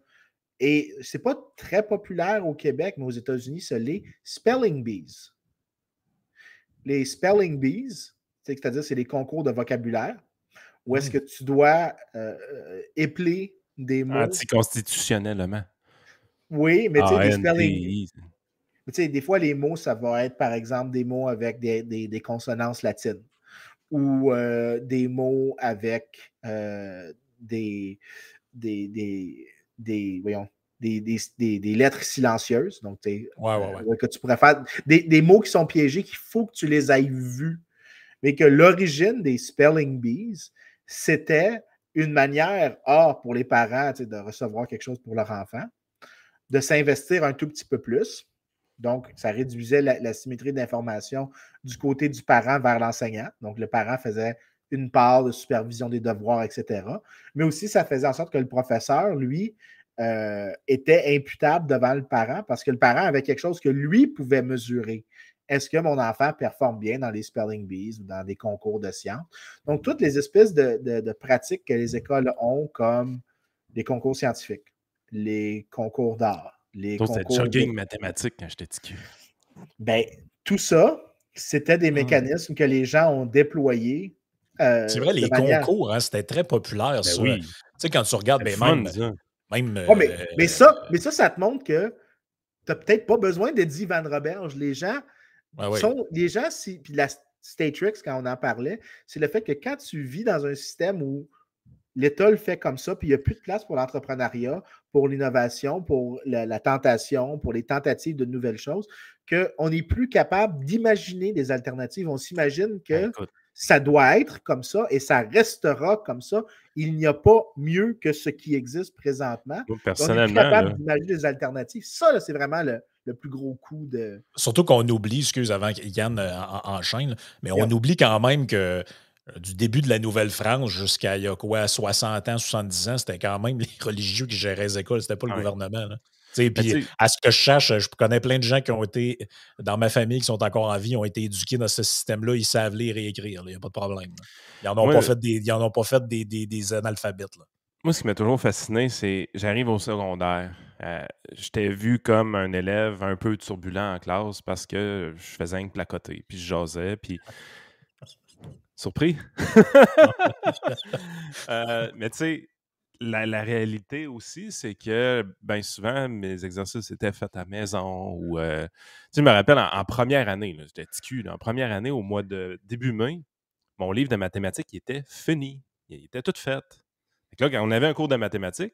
et c'est pas très populaire au Québec, mais aux États-Unis, c'est les spelling bees. Les spelling bees, c'est-à-dire c'est les concours de vocabulaire, où est-ce mmh. que tu dois euh, euh, épeler des mots. Anticonstitutionnellement. Oui, mais tu sais, des spelling des fois, les mots, ça va être, par exemple, des mots avec des, des, consonances latines ou euh, des mots avec des, des, des, voyons, des, des, lettres silencieuses. Donc, ouais, ouais, que tu pourrais faire des, mots qui sont piégés qu'il faut que tu les ailles vus. Mais que l'origine des spelling bees, c'était une manière, A, pour les parents de recevoir quelque chose pour leur enfant, de s'investir un tout petit peu plus. Donc, ça réduisait la, symétrie d'information du côté du parent vers l'enseignant. Donc, le parent faisait une part de supervision des devoirs, etc. Mais aussi, ça faisait en sorte que le professeur, lui, euh, était imputable devant le parent parce que le parent avait quelque chose que lui pouvait mesurer. Est-ce que mon enfant performe bien dans les spelling bees ou dans des concours de sciences? Donc, toutes les espèces de, pratiques que les écoles ont, comme les concours scientifiques, les concours d'art, les Donc, concours. jogging mathématique quand j'étais petit. Ben, tout ça, c'était des mmh. mécanismes que les gens ont déployés euh, c'est vrai, les concours, hein, c'était très populaire, ben Oui. Tu sais, quand tu regardes, ben, même, même mais, ça, mais ça, ça te montre que tu n'as peut-être pas besoin d'Eddie Van Roberge. Les gens sont. Les gens, si, puis la Statrix, quand on en parlait, c'est le fait que quand tu vis dans un système où l'État le fait comme ça, puis il n'y a plus de place pour l'entrepreneuriat, pour l'innovation, pour la, tentation, pour les tentatives de nouvelles choses, qu'on n'est plus capable d'imaginer des alternatives. On s'imagine que ben, ça doit être comme ça et ça restera comme ça. Il n'y a pas mieux que ce qui existe présentement. personnellement, on est capable d'imaginer des alternatives. Ça, c'est vraiment le, plus gros coup de. Surtout qu'on oublie, excuse avant Yann euh, enchaîne, mais on oublie quand même que euh, du début de la Nouvelle-France jusqu'à il y a quoi, 60 ans, 70 ans, c'était quand même *laughs* les religieux qui géraient les écoles, c'était pas le gouvernement. Puis à ce que je cherche, je connais plein de gens qui ont été dans ma famille qui sont encore en vie, ont été éduqués dans ce système-là, ils savent lire et écrire, il n'y a pas de problème. Ils n'en ont, pas fait des, ont pas fait des, des, analphabètes. Moi, ce qui m'a toujours fasciné, c'est j'arrive au secondaire. Euh, J'étais vu comme un élève un peu turbulent en classe parce que je faisais un placoté, puis je jasais, puis. Surpris? *laughs* euh, mais tu sais, la, réalité aussi, c'est que bien souvent, mes exercices étaient faits à maison ou. Euh, tu me rappelles, en, première année, j'étais TQ, en première année, au mois de début mai, mon livre de mathématiques était fini. Il était tout fait. là, quand on avait un cours de mathématiques.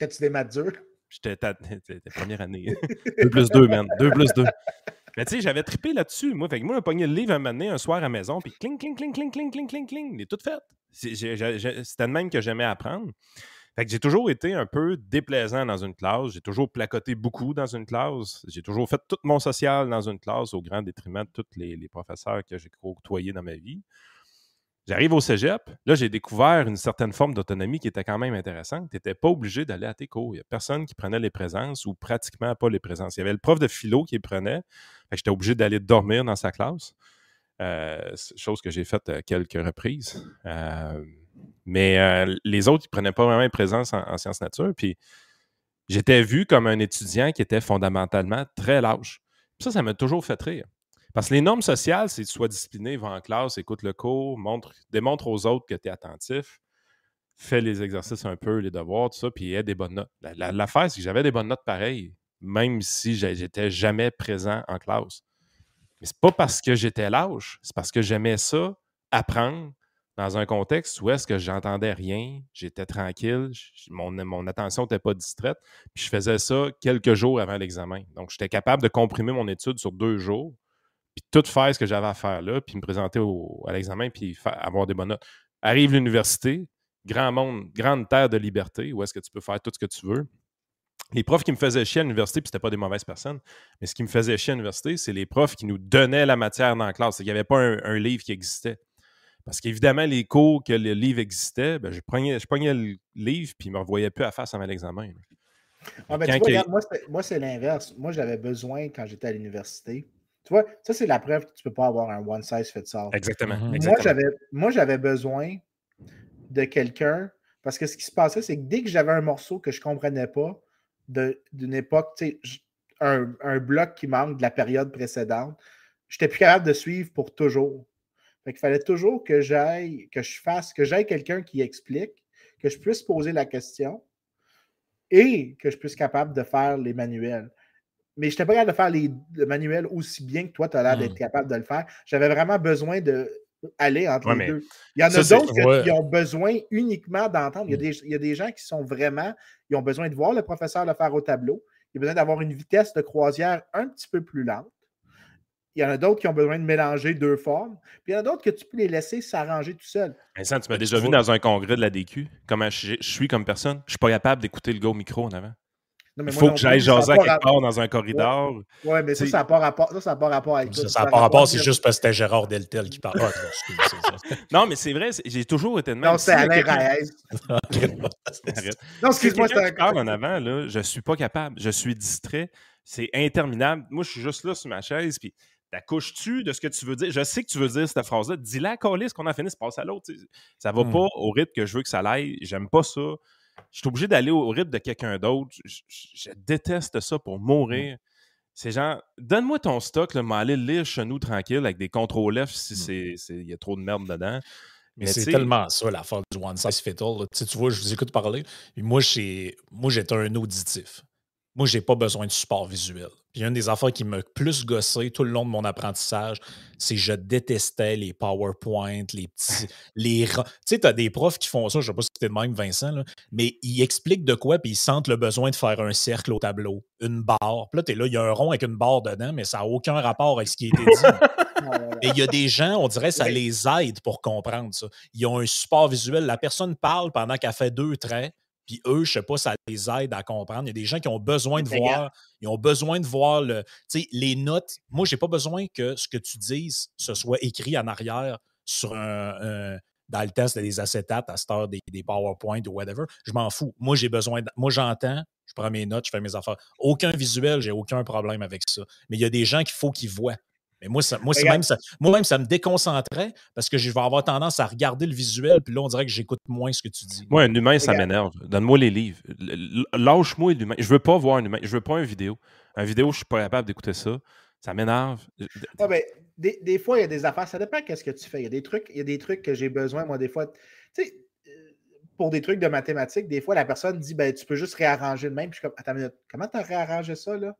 Quand tu des maths dures? J'étais *laughs* première année. *laughs* 2 plus 2, man. 2 plus 2. Mais tu sais, j'avais trippé là-dessus. Moi, fait que moi, j'ai pogné le livre un moment un soir à la maison, puis cling, cling, cling, cling, cling, cling, cling, cling. Il est tout fait. C'était le même que j'aimais apprendre. Fait que j'ai toujours été un peu déplaisant dans une classe. J'ai toujours placoté beaucoup dans une classe. J'ai toujours fait tout mon social dans une classe au grand détriment de tous les, professeurs que j'ai côtoyés dans ma vie. J'arrive au cégep. Là, j'ai découvert une certaine forme d'autonomie qui était quand même intéressante. Tu n'étais pas obligé d'aller à tes cours. Il n'y a personne qui prenait les présences ou pratiquement pas les présences. Il y avait le prof de philo qui les prenait. J'étais obligé d'aller dormir dans sa classe. Euh, chose que j'ai faite à quelques reprises. Euh, mais euh, les autres, ils ne prenaient pas vraiment présence en, sciences nature. Puis j'étais vu comme un étudiant qui était fondamentalement très lâche. ça, ça m'a toujours fait rire. Parce que les normes sociales, c'est sois discipliné, va en classe, écoute le cours, montre, démontre aux autres que tu es attentif, fais les exercices un peu, les devoirs, tout ça, puis aie des bonnes notes. L'affaire, c'est que j'avais des bonnes notes pareilles, même si j'étais jamais présent en classe. Mais c'est pas parce que j'étais lâche, c'est parce que j'aimais ça, apprendre, dans un contexte où est-ce que j'entendais rien, j'étais tranquille, mon, mon, attention n'était pas distraite, puis je faisais ça quelques jours avant l'examen. Donc, j'étais capable de comprimer mon étude sur deux jours, puis tout faire ce que j'avais à faire là, puis me présenter à l'examen, puis avoir des bonnes notes. Arrive l'université, grand monde, grande terre de liberté, où est-ce que tu peux faire tout ce que tu veux. Les profs qui me faisaient chier à l'université, puis c'était pas des mauvaises personnes, mais ce qui me faisait chier à l'université, c'est les profs qui nous donnaient la matière dans la classe. Il n'y avait pas un livre qui existait. Parce qu'évidemment, les cours que le livre existait, ben, je, prenais, je le livre puis il ne me revoyait plus à face avant l'examen. Ah, ben, moi, c'est l'inverse. Moi, j'avais besoin quand j'étais à l'université. Tu vois, ça, c'est la preuve que tu ne peux pas avoir un one size fits all. Exactement. Moi, j'avais besoin de quelqu'un parce que ce qui se passait, c'est que dès que j'avais un morceau que je ne comprenais pas, d'une époque, un, un bloc qui manque de la période précédente, j'étais plus capable de suivre pour toujours. Il fallait toujours que j'aille, que je fasse, que j'aille quelqu'un qui explique, que je puisse poser la question et que je puisse être capable de faire les manuels. Mais je n'étais pas capable de faire les, manuels aussi bien que toi, tu as l'air d'être hmm. capable de le faire. J'avais vraiment besoin d'aller entre les deux. Il y en a d'autres qui ont besoin uniquement d'entendre. Il, il, y a des gens qui sont vraiment, ils ont besoin de voir le professeur le faire au tableau. Il a besoin d'avoir une vitesse de croisière un petit peu plus lente. Il y en a d'autres qui ont besoin de mélanger deux formes. Puis il y en a d'autres que tu peux les laisser s'arranger tout seul. Vincent, tu m'as déjà vu dans un congrès de la DQ, comment je, suis comme personne? Je ne suis pas capable d'écouter le go micro en avant. Il faut que j'aille jaser à quelque part dans un corridor. Oui, ouais, mais ça, ça n'a pas rapport, ça, ça pas rapport avec ça. Ça n'a pas rapport, c'est juste parce que c'était Gérard Deltel qui parle. Ah, *laughs* non, mais c'est vrai, j'ai toujours été de même. Non, c'est Alain Raez. *laughs* non, excuse-moi, c'est un en *laughs* avant, là, je ne suis pas capable. Je suis distrait. C'est interminable. Moi, je suis juste là sur ma chaise, puis T'accouches-tu de ce que tu veux dire? Je sais que tu veux dire cette phrase-là. Dis-la, Colis, qu'on a fini, se passe à l'autre. Ça va hmm. pas au rythme que je veux que ça aille. J'aime pas ça. Je suis obligé d'aller au rythme de quelqu'un d'autre. Je, déteste ça pour hmm. mourir. C'est genre, donne-moi ton stock, m'aller lire chez nous tranquille avec des contrôles F si hmm. il y a trop de merde dedans. Mais, c'est tellement ça, la force du one size fit all. Tu vois, je vous écoute parler. Moi, j'étais un auditif. Moi, j'ai pas besoin de support visuel. Puis une des affaires qui m'a plus gossé tout le long de mon apprentissage, c'est que je détestais les PowerPoint, les petits. *laughs* les Tu sais, tu as des profs qui font ça, je sais pas si c'était le même, Vincent, mais ils expliquent de quoi, puis ils sentent le besoin de faire un cercle au tableau, une barre. Puis là, tu es là, il y a un rond avec une barre dedans, mais ça n'a aucun rapport avec ce qui a été dit. *laughs* Et il y a des gens, on dirait, ça les aide pour comprendre ça. Ils ont un support visuel. La personne parle pendant qu'elle fait deux traits puis eux, je sais pas, ça les aide à comprendre. Il y a des gens qui ont besoin de voir, ils ont besoin de voir le, les notes. Moi, j'ai pas besoin que ce que tu dises, ce soit écrit en arrière sur un, dans le test des acétates à cette heure des, des PowerPoint ou whatever. Je m'en fous. Moi, j'ai besoin. moi, j'entends, je prends mes notes, je fais mes affaires. Aucun visuel, j'ai aucun problème avec ça. Mais il y a des gens qu'il faut qu'ils voient. Mais moi, ça, moi, même ça, moi-même, ça me déconcentrait parce que je vais avoir tendance à regarder le visuel, puis là, on dirait que j'écoute moins ce que tu dis. Moi, un humain, ça m'énerve. Donne-moi les livres. Lâche-moi l'humain. Je veux pas voir un humain. Je veux pas une vidéo. Un vidéo, je suis pas capable d'écouter ça. Ça m'énerve. Ah, ben, des, fois, il y a des affaires. Ça dépend qu'est-ce que tu fais. Il y a des trucs, il y a des trucs que j'ai besoin, moi, des fois. Tu sais, euh, pour des trucs de mathématiques, des fois, la personne dit ben, tu peux juste réarranger le même. Puis je suis comme, attends une minute, comment tu as réarrangé ça, là?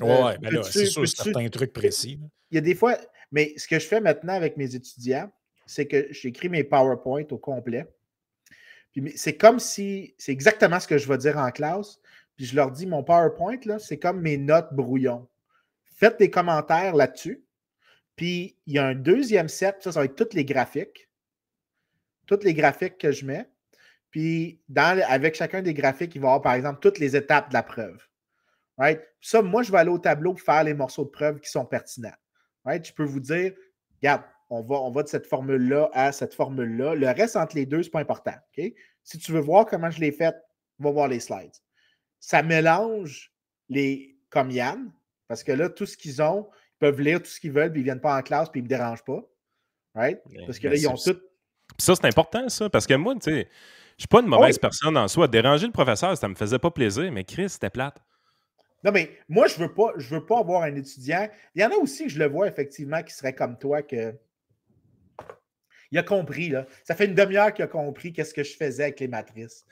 Oui, euh, ouais, ben là, c'est sûr, certains trucs précis. Il y a des fois, mais ce que je fais maintenant avec mes étudiants, c'est que j'écris mes PowerPoint au complet. Puis c'est comme si, c'est exactement ce que je vais dire en classe. Puis je leur dis, mon PowerPoint, là, c'est comme mes notes brouillon. Faites des commentaires là-dessus. Puis il y a un deuxième set, ça, ça va être tous les graphiques. Tous les graphiques que je mets. Puis dans, avec chacun des graphiques, il va y avoir, par exemple, toutes les étapes de la preuve. Right? Ça, moi, je vais aller au tableau pour faire les morceaux de preuve qui sont pertinents. Je peux vous dire, regarde, on va, on va de cette formule-là à cette formule-là. Le reste entre les deux, ce n'est pas important. Si tu veux voir comment je l'ai fait, va voir les slides. Ça mélange les comme Yann, parce que là, tout ce qu'ils ont, ils peuvent lire tout ce qu'ils veulent, puis ils ne viennent pas en classe, puis ils ne me dérangent pas. Right? Parce que là, ils ont tout. Ça, c'est important, ça, parce que moi, tu sais, je ne suis pas une mauvaise personne en soi. Déranger le professeur, ça ne me faisait pas plaisir, mais Chris, c'était plate. Non, mais moi, je ne veux, pas, je veux pas avoir un étudiant. Il y en a aussi que je le vois effectivement qui serait comme toi, que. Il a compris, là. Ça fait une demi-heure qu'il a compris qu'est-ce que je faisais avec les matrices.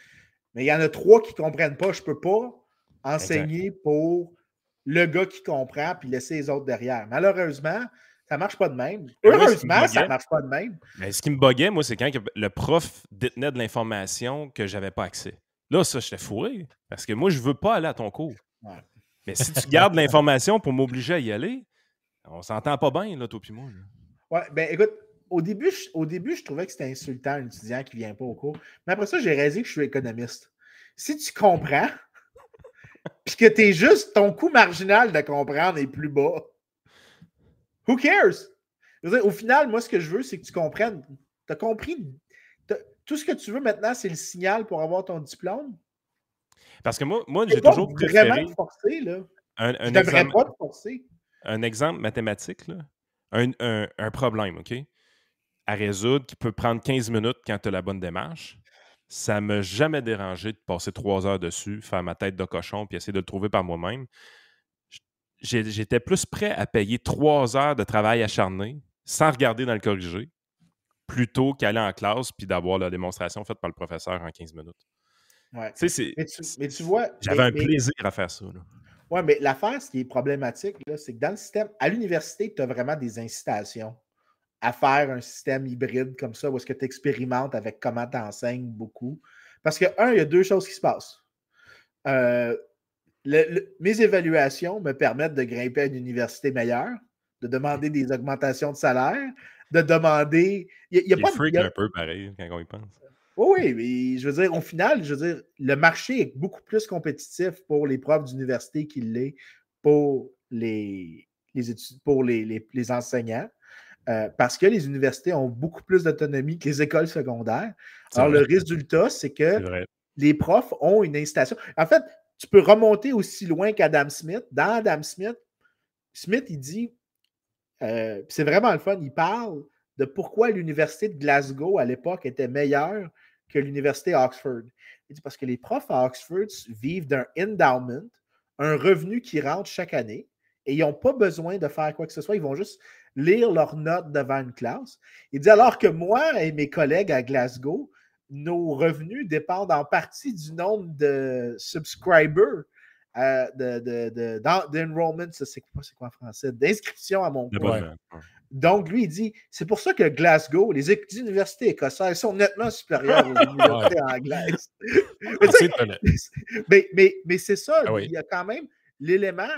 Mais il y en a trois qui ne comprennent pas. Je ne peux pas enseigner pour le gars qui comprend puis laisser les autres derrière. Malheureusement, ça ne marche pas de même. Heureusement, ça ne marche pas de même. Mais ce qui me buguait, moi, c'est quand le prof détenait de l'information que je n'avais pas accès. Là, ça, je t'ai fourré. Parce que moi, je ne veux pas aller à ton cours. Mais si tu gardes l'information pour m'obliger à y aller, on s'entend pas bien, là, toi puis moi. Ouais, ben écoute, au début, je, au début, je trouvais que c'était insultant un étudiant qui vient pas au cours. Mais après ça, j'ai réalisé que je suis économiste. Si tu comprends, *laughs* puis que tu es juste, ton coût marginal de comprendre est plus bas, who cares? au final, moi, ce que je veux, c'est que tu comprennes. Tu as compris. tout ce que tu veux maintenant, c'est le signal pour avoir ton diplôme? Parce que moi, moi j'ai toujours préféré... vraiment forcer, là. Un, un je exemple, pas te forcer. Un exemple mathématique, là. Un, un, problème, OK? À résoudre qui peut prendre 15 minutes quand tu as la bonne démarche. Ça m'a jamais dérangé de passer trois heures dessus, faire ma tête de cochon, puis essayer de le trouver par moi-même. J'étais plus prêt à payer trois heures de travail acharné sans regarder dans le corrigé, plutôt qu'aller en classe puis d'avoir la démonstration faite par le professeur en 15 minutes. Ouais. Mais, tu, vois. J'avais un plaisir à faire ça. Oui, mais l'affaire, ce qui est problématique, c'est que dans le système, à l'université, tu as vraiment des incitations à faire un système hybride comme ça, où est-ce que tu expérimentes avec comment tu enseignes beaucoup. Parce que, un, il y a deux choses qui se passent. Euh, mes évaluations me permettent de grimper à une université meilleure, de demander des augmentations de salaire, de demander. Il y, a, pas de, un peu pareil quand on y pense. Oui, mais je veux dire, au final, je veux dire, le marché est beaucoup plus compétitif pour les profs d'université qu'il l'est pour les, les, pour les, les, enseignants. Euh, parce que les universités ont beaucoup plus d'autonomie que les écoles secondaires. Alors, le résultat, c'est que les profs ont une incitation. En fait, tu peux remonter aussi loin qu'Adam Smith. Dans Adam Smith, Smith, il dit, euh, c'est vraiment le fun, il parle de pourquoi l'université de Glasgow à l'époque était meilleure que l'université Oxford. Il dit parce que les profs à Oxford vivent d'un endowment, un revenu qui rentre chaque année, et ils n'ont pas besoin de faire quoi que ce soit, ils vont juste lire leurs notes devant une classe. Il dit alors que moi et mes collègues à Glasgow, nos revenus dépendent en partie du nombre de subscribers, euh, d'enrollment, c'est quoi, quoi en français, d'inscription à mon cours. Donc, lui, il dit c'est pour ça que Glasgow, les universités écossaises sont nettement supérieures aux *laughs* universités anglaises. *laughs* *laughs* mais, mais, mais, c'est ça, ah il y a quand même l'élément.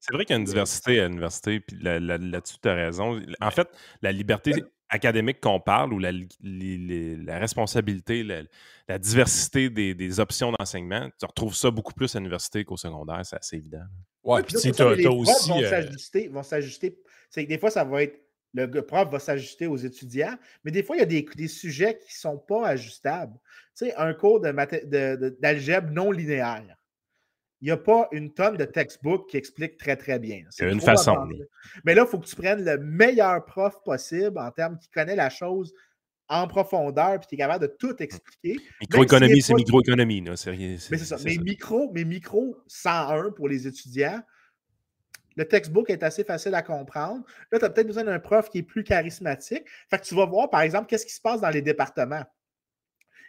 C'est vrai qu'il y a une diversité à l'université, puis là-dessus, tu as raison. En fait, la liberté académique qu'on parle ou la, la responsabilité, la, diversité des, options d'enseignement, tu retrouves ça beaucoup plus à l'université qu'au secondaire, c'est assez évident. Oui, puis tu as aussi. Euh, vont s'ajuster. C'est des fois, ça va être. Le prof va s'ajuster aux étudiants, mais des fois, il y a des, des sujets qui ne sont pas ajustables. Tu sais, un cours d'algèbre non linéaire il n'y a pas une tonne de textbooks qui expliquent très, très bien. C'est une façon. Mais là, il faut que tu prennes le meilleur prof possible en termes qui connaît la chose en profondeur puis qui est capable de tout expliquer. Microéconomie, c'est microéconomie. Mais c'est ça. Mais micro, mais micro 101 pour les étudiants, le textbook est assez facile à comprendre. Là, tu as peut-être besoin d'un prof qui est plus charismatique. Fait que tu vas voir, par exemple, qu'est-ce qui se passe dans les départements.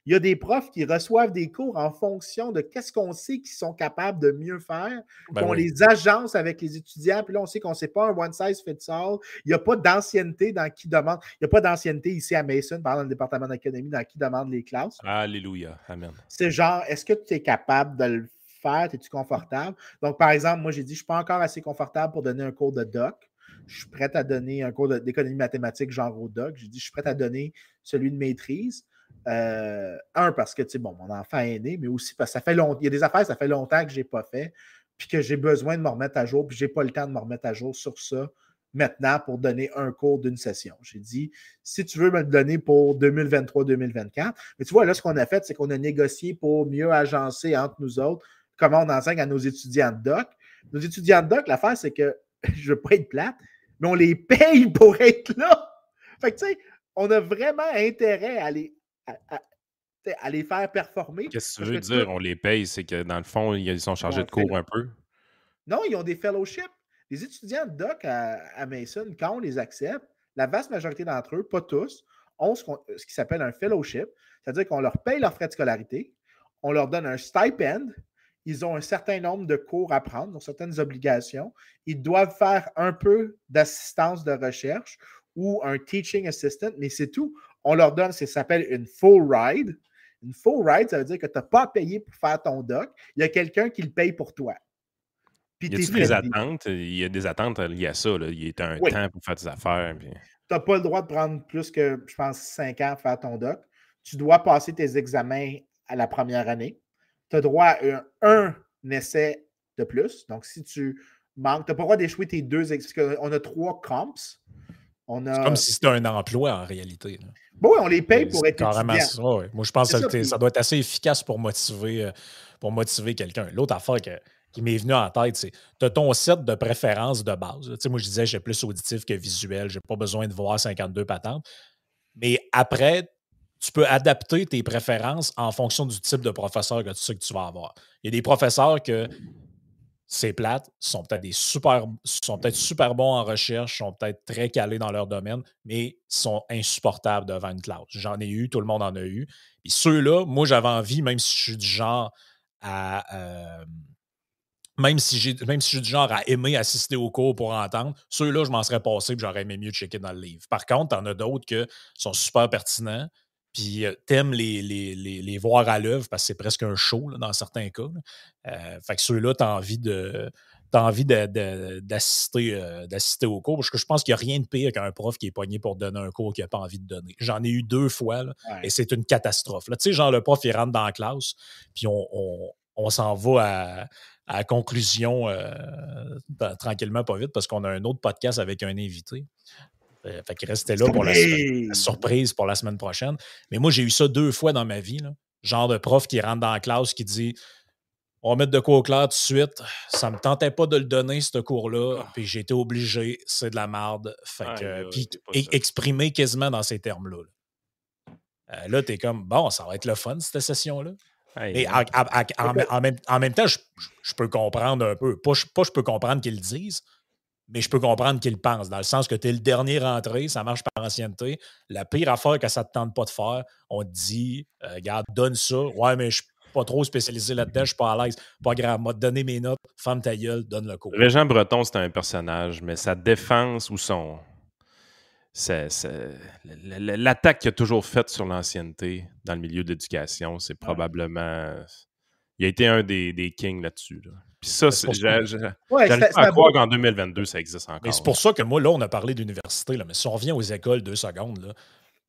Il y a des profs qui reçoivent des cours en fonction de qu'est-ce qu'on sait qu'ils sont capables de mieux faire. Ben on les agence avec les étudiants, puis là, on sait qu'on ne sait pas un one size fits all. Il n'y a pas d'ancienneté dans qui demande. Il n'y a pas d'ancienneté ici à Mason, par exemple, le département d'académie, dans qui demande les classes. Alléluia. Amen. C'est genre, est-ce que tu es capable de le faire? Es-tu confortable? Donc, par exemple, moi, j'ai dit, je ne suis pas encore assez confortable pour donner un cours de doc. Je suis prêt à donner un cours d'économie mathématique genre au doc. J'ai dit, je suis prêt à donner celui de maîtrise. Euh, un, parce que, tu sais, bon, mon enfant est né, mais aussi parce que ça fait longtemps. Il y a des affaires, ça fait longtemps que je n'ai pas fait, puis que j'ai besoin de me remettre à jour, puis je n'ai pas le temps de me remettre à jour sur ça maintenant pour donner un cours d'une session. J'ai dit, si tu veux me le donner pour 2023-2024, mais tu vois, là, ce qu'on a fait, c'est qu'on a négocié pour mieux agencer entre nous autres comment on enseigne à nos étudiants de doc. Nos étudiants de doc, l'affaire, c'est que, *laughs* je ne veux pas être plate, mais on les paye pour être là. Fait que, tu sais, on a vraiment intérêt à les, à, les faire performer. Qu'est-ce que tu veux dire? On les paye, c'est que dans le fond, ils sont chargés de cours un peu? Non, ils ont des fellowships. Les étudiants de doc à, Mason, quand on les accepte, la vaste majorité d'entre eux, pas tous, ont ce, qui s'appelle un fellowship, c'est-à-dire qu'on leur paye leurs frais de scolarité, on leur donne un stipend, ils ont un certain nombre de cours à prendre, ont certaines obligations, ils doivent faire un peu d'assistance de recherche ou un teaching assistant, mais c'est tout on leur donne, ça s'appelle une full ride. Une full ride, ça veut dire que tu n'as pas à payer pour faire ton doc. Il y a quelqu'un qui le paye pour toi. Puis y a des attentes? Il y a des attentes liées à ça. Il y a un temps pour faire tes affaires. Tu n'as pas le droit de prendre plus que, je pense, cinq ans pour faire ton doc. Tu dois passer tes examens à la première année. Tu as droit à un, essai de plus. Donc, si tu manques, tu n'as pas le droit d'échouer tes deux. Parce qu'on a trois comps. Comme si c'était un emploi en réalité. Bon, oui, on les paye pour être carrément ça, Moi, je pense que ça, doit être assez efficace pour motiver, euh, pour motiver quelqu'un. L'autre affaire qui m'est venue en tête, c'est tu as ton set de préférence de base. Tu sais, moi, je disais, j'ai plus auditif que visuel, j'ai pas besoin de voir 52 patentes. Mais après, tu peux adapter tes préférences en fonction du type de professeur que tu sais que tu vas avoir. Il y a des professeurs que c'est plate, sont peut-être des super, sont peut-être super bons en recherche, sont peut-être très calés dans leur domaine, mais sont insupportables devant une classe. J'en ai eu, tout le monde en a eu. Et ceux-là, moi, j'avais envie, même si je suis du genre à. Euh, même si, j'ai, même si je suis du genre à aimer assister au cours pour entendre, ceux-là, je m'en serais passé et j'aurais aimé mieux checker dans le livre. Par contre, t'en as d'autres qui sont super pertinents, puis euh, t'aimes les, les, les, voir à l'œuvre parce que c'est presque un show dans certains cas. Euh, fait que ceux-là, tu as envie de envie d'assister, euh, d'assister au cours. Parce que je pense qu'il n'y a rien de pire qu'un prof qui est poigné pour donner un cours qu'il n'a pas envie de donner. J'en ai eu deux fois et c'est une catastrophe. Tu sais, genre le prof, il rentre dans la classe, puis on, s'en va à, conclusion tranquillement, pas vite, parce qu'on a un autre podcast avec un invité. Euh, fait qu'il restait là pour la, surprise pour la semaine prochaine. Mais moi, j'ai eu ça deux fois dans ma vie. Genre de prof qui rentre dans la classe qui dit On va mettre de quoi au clair tout de suite. Ça ne me tentait pas de le donner, ce cours-là. Ah. Puis j'ai été obligé, c'est de la merde. Fait que, puis exprimer quasiment dans ces termes-là. Euh, là, tu es comme Bon, ça va être le fun, cette session-là. Et en, même, temps, je, peux comprendre un peu. Pas, pas je peux comprendre qu'ils le disent, mais je peux comprendre qu'il pense, dans le sens que tu es le dernier rentré, ça marche par ancienneté. La pire affaire que ça ne te tente pas de faire, on te dit, euh, regarde, donne ça. Ouais, mais je suis pas trop spécialisé là-dedans, je suis pas à l'aise. Pas grave, moi, donner mes notes, femme ta gueule, donne le cours. Régent Breton, c'est un personnage, mais sa défense ou son. L'attaque qu'il a toujours faite sur l'ancienneté dans le milieu de l'éducation, c'est probablement. Il a été un des, des kings là-dessus. là dessus puis ça, c'est, j'arrive pas à croire qu'en 2022, ça existe encore. Mais c'est pour ça que moi, là, on a parlé d'université, là, mais si on revient aux écoles deux secondes, là,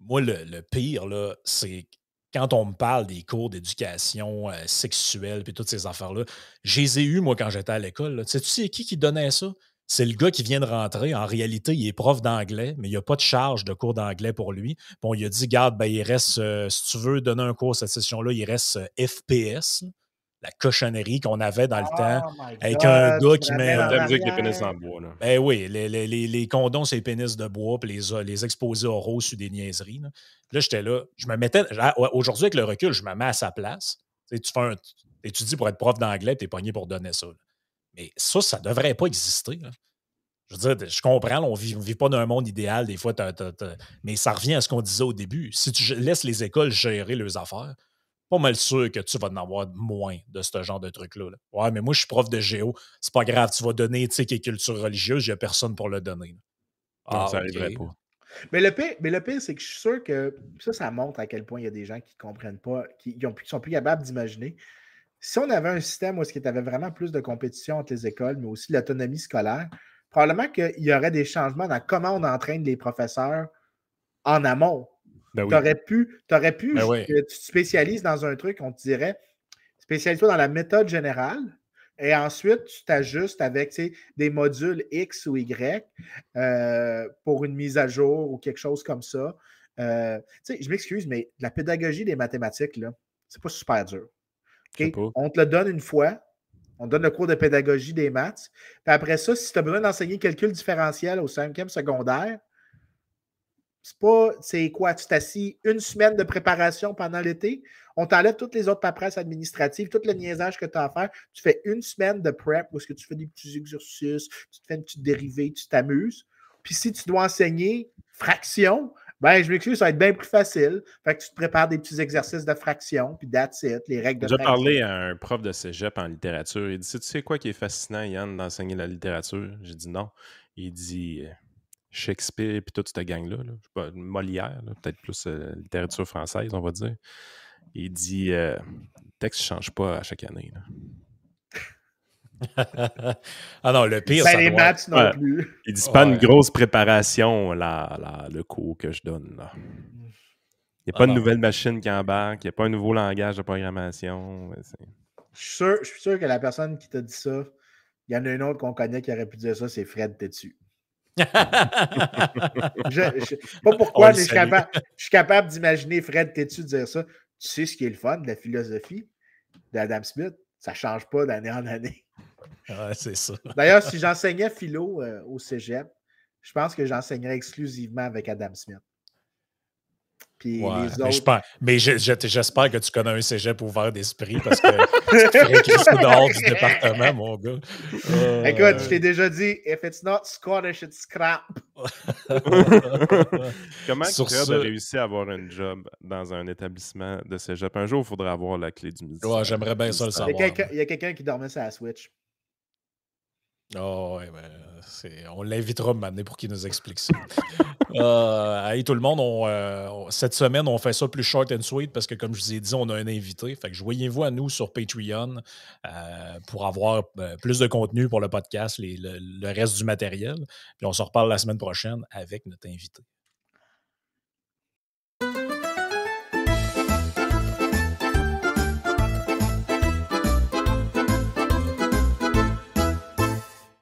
moi, le, pire, là, c'est quand on me parle des cours d'éducation euh, sexuelle puis toutes ces affaires-là, je les ai eus, moi, quand j'étais à l'école. Tu sais, tu sais qui qui donnait ça? C'est le gars qui vient de rentrer. En réalité, il est prof d'anglais, mais il n'y a pas de charge de cours d'anglais pour lui. Bon, il a dit, garde, ben, il reste, euh, si tu veux donner un cours cette session-là, il reste euh, FPS la cochonnerie qu'on avait dans le oh temps avec un gars qui met. les pénis en bois. Là. Ben oui, les, les, les, condoms, c'est les pénis de bois, puis les, les exposer rose sur des niaiseries. Là, j'étais là. Je me mettais. Aujourd'hui, avec le recul, je me mets à sa place. Tu, tu fais un, étudies pour être prof d'anglais, tu es pogné pour donner ça. Mais ça, ça ne devrait pas exister. Je veux dire, je comprends, on ne vit, pas dans un monde idéal, des fois, mais ça revient à ce qu'on disait au début. Si tu laisses les écoles gérer leurs affaires, pas mal sûr que tu vas en avoir moins de ce genre de truc-là. Ouais, mais moi, je suis prof de géo. C'est pas grave, tu vas donner éthique et culture religieuse, il n'y a personne pour le donner. Ah, ça n'arriverait pas. Mais le pire, mais le pire c'est que je suis sûr que ça, ça montre à quel point il y a des gens qui ne comprennent pas, qui, sont plus capables d'imaginer. Si on avait un système où il y avait vraiment plus de compétition entre les écoles, mais aussi l'autonomie scolaire, probablement qu'il y aurait des changements dans comment on entraîne les professeurs en amont. Ben tu aurais pu, aurais pu ben tu te spécialises dans un truc, on te dirait, spécialise-toi dans la méthode générale. Et ensuite, tu t'ajustes avec des modules X ou Y euh, pour une mise à jour ou quelque chose comme ça. Euh, je m'excuse, mais la pédagogie des mathématiques, là, c'est pas super dur. On te le donne une fois, on donne le cours de pédagogie des maths. Puis après ça, si tu as besoin d'enseigner calcul différentiel au cinquième secondaire, c'est pas, c'est quoi, tu t'assis une semaine de préparation pendant l'été, on t'enlève toutes les autres paperasses administratives, tout le niaisage que tu as à faire. Tu fais une semaine de prep où est-ce que tu fais des petits exercices, tu te fais une petite dérivée, tu t'amuses. Puis si tu dois enseigner fraction, ben, je m'excuse, ça va être bien plus facile. Fait que tu te prépares des petits exercices de fraction, puis that's it, les règles de J'ai parlé à un prof de cégep en littérature. Il dit Tu sais quoi qui est fascinant, Yann, d'enseigner la littérature? J'ai dit non. Il dit Shakespeare puis toute cette gang-là. Là. Molière, peut-être plus euh, littérature française, on va dire. Il dit euh, le texte ne change pas à chaque année. *laughs* ah non, le pire, c'est les maths non plus. Il dit pas une grosse préparation, là, le cours que je donne. Là. Il n'y a pas ah de nouvelle machine qui embarque, il n'y a pas un nouveau langage de programmation. Je suis, sûr, je suis sûr que la personne qui t'a dit ça, il y en a une autre qu'on connaît qui aurait pu dire ça, c'est Fred Tétu je, sais pas pourquoi, mais je suis capable, d'imaginer Fred Tétu dire ça? Tu sais ce qui est le fun de la philosophie d'Adam Smith? Ça ne change pas d'année en année. c'est ça. D'ailleurs, si j'enseignais philo euh, au cégep, je pense que j'enseignerais exclusivement avec Adam Smith. Puis les autres... Mais j'espère que tu connais un cégep ouvert d'esprit parce que tu ferais dehors du département, mon gars. Écoute, je t'ai déjà dit, if it's not Scottish, it's scrap. *laughs* Comment tu as réussi à avoir un job dans un établissement de cégep? Un jour, il faudrait avoir la clé du midi. Ouais, j'aimerais bien ça le savoir. Il y a quelqu'un qui dormait sur la Switch. Oh, ouais, ben, on l'invitera maintenant pour qu'il nous explique ça. *laughs* euh, tout le monde, euh, cette semaine, on fait ça plus short and sweet parce que, comme je vous ai dit, on a un invité. Fait que joignez-vous à nous sur Patreon euh, pour avoir euh, plus de contenu pour le podcast, le, le, reste du matériel. Puis on se reparle la semaine prochaine avec notre invité.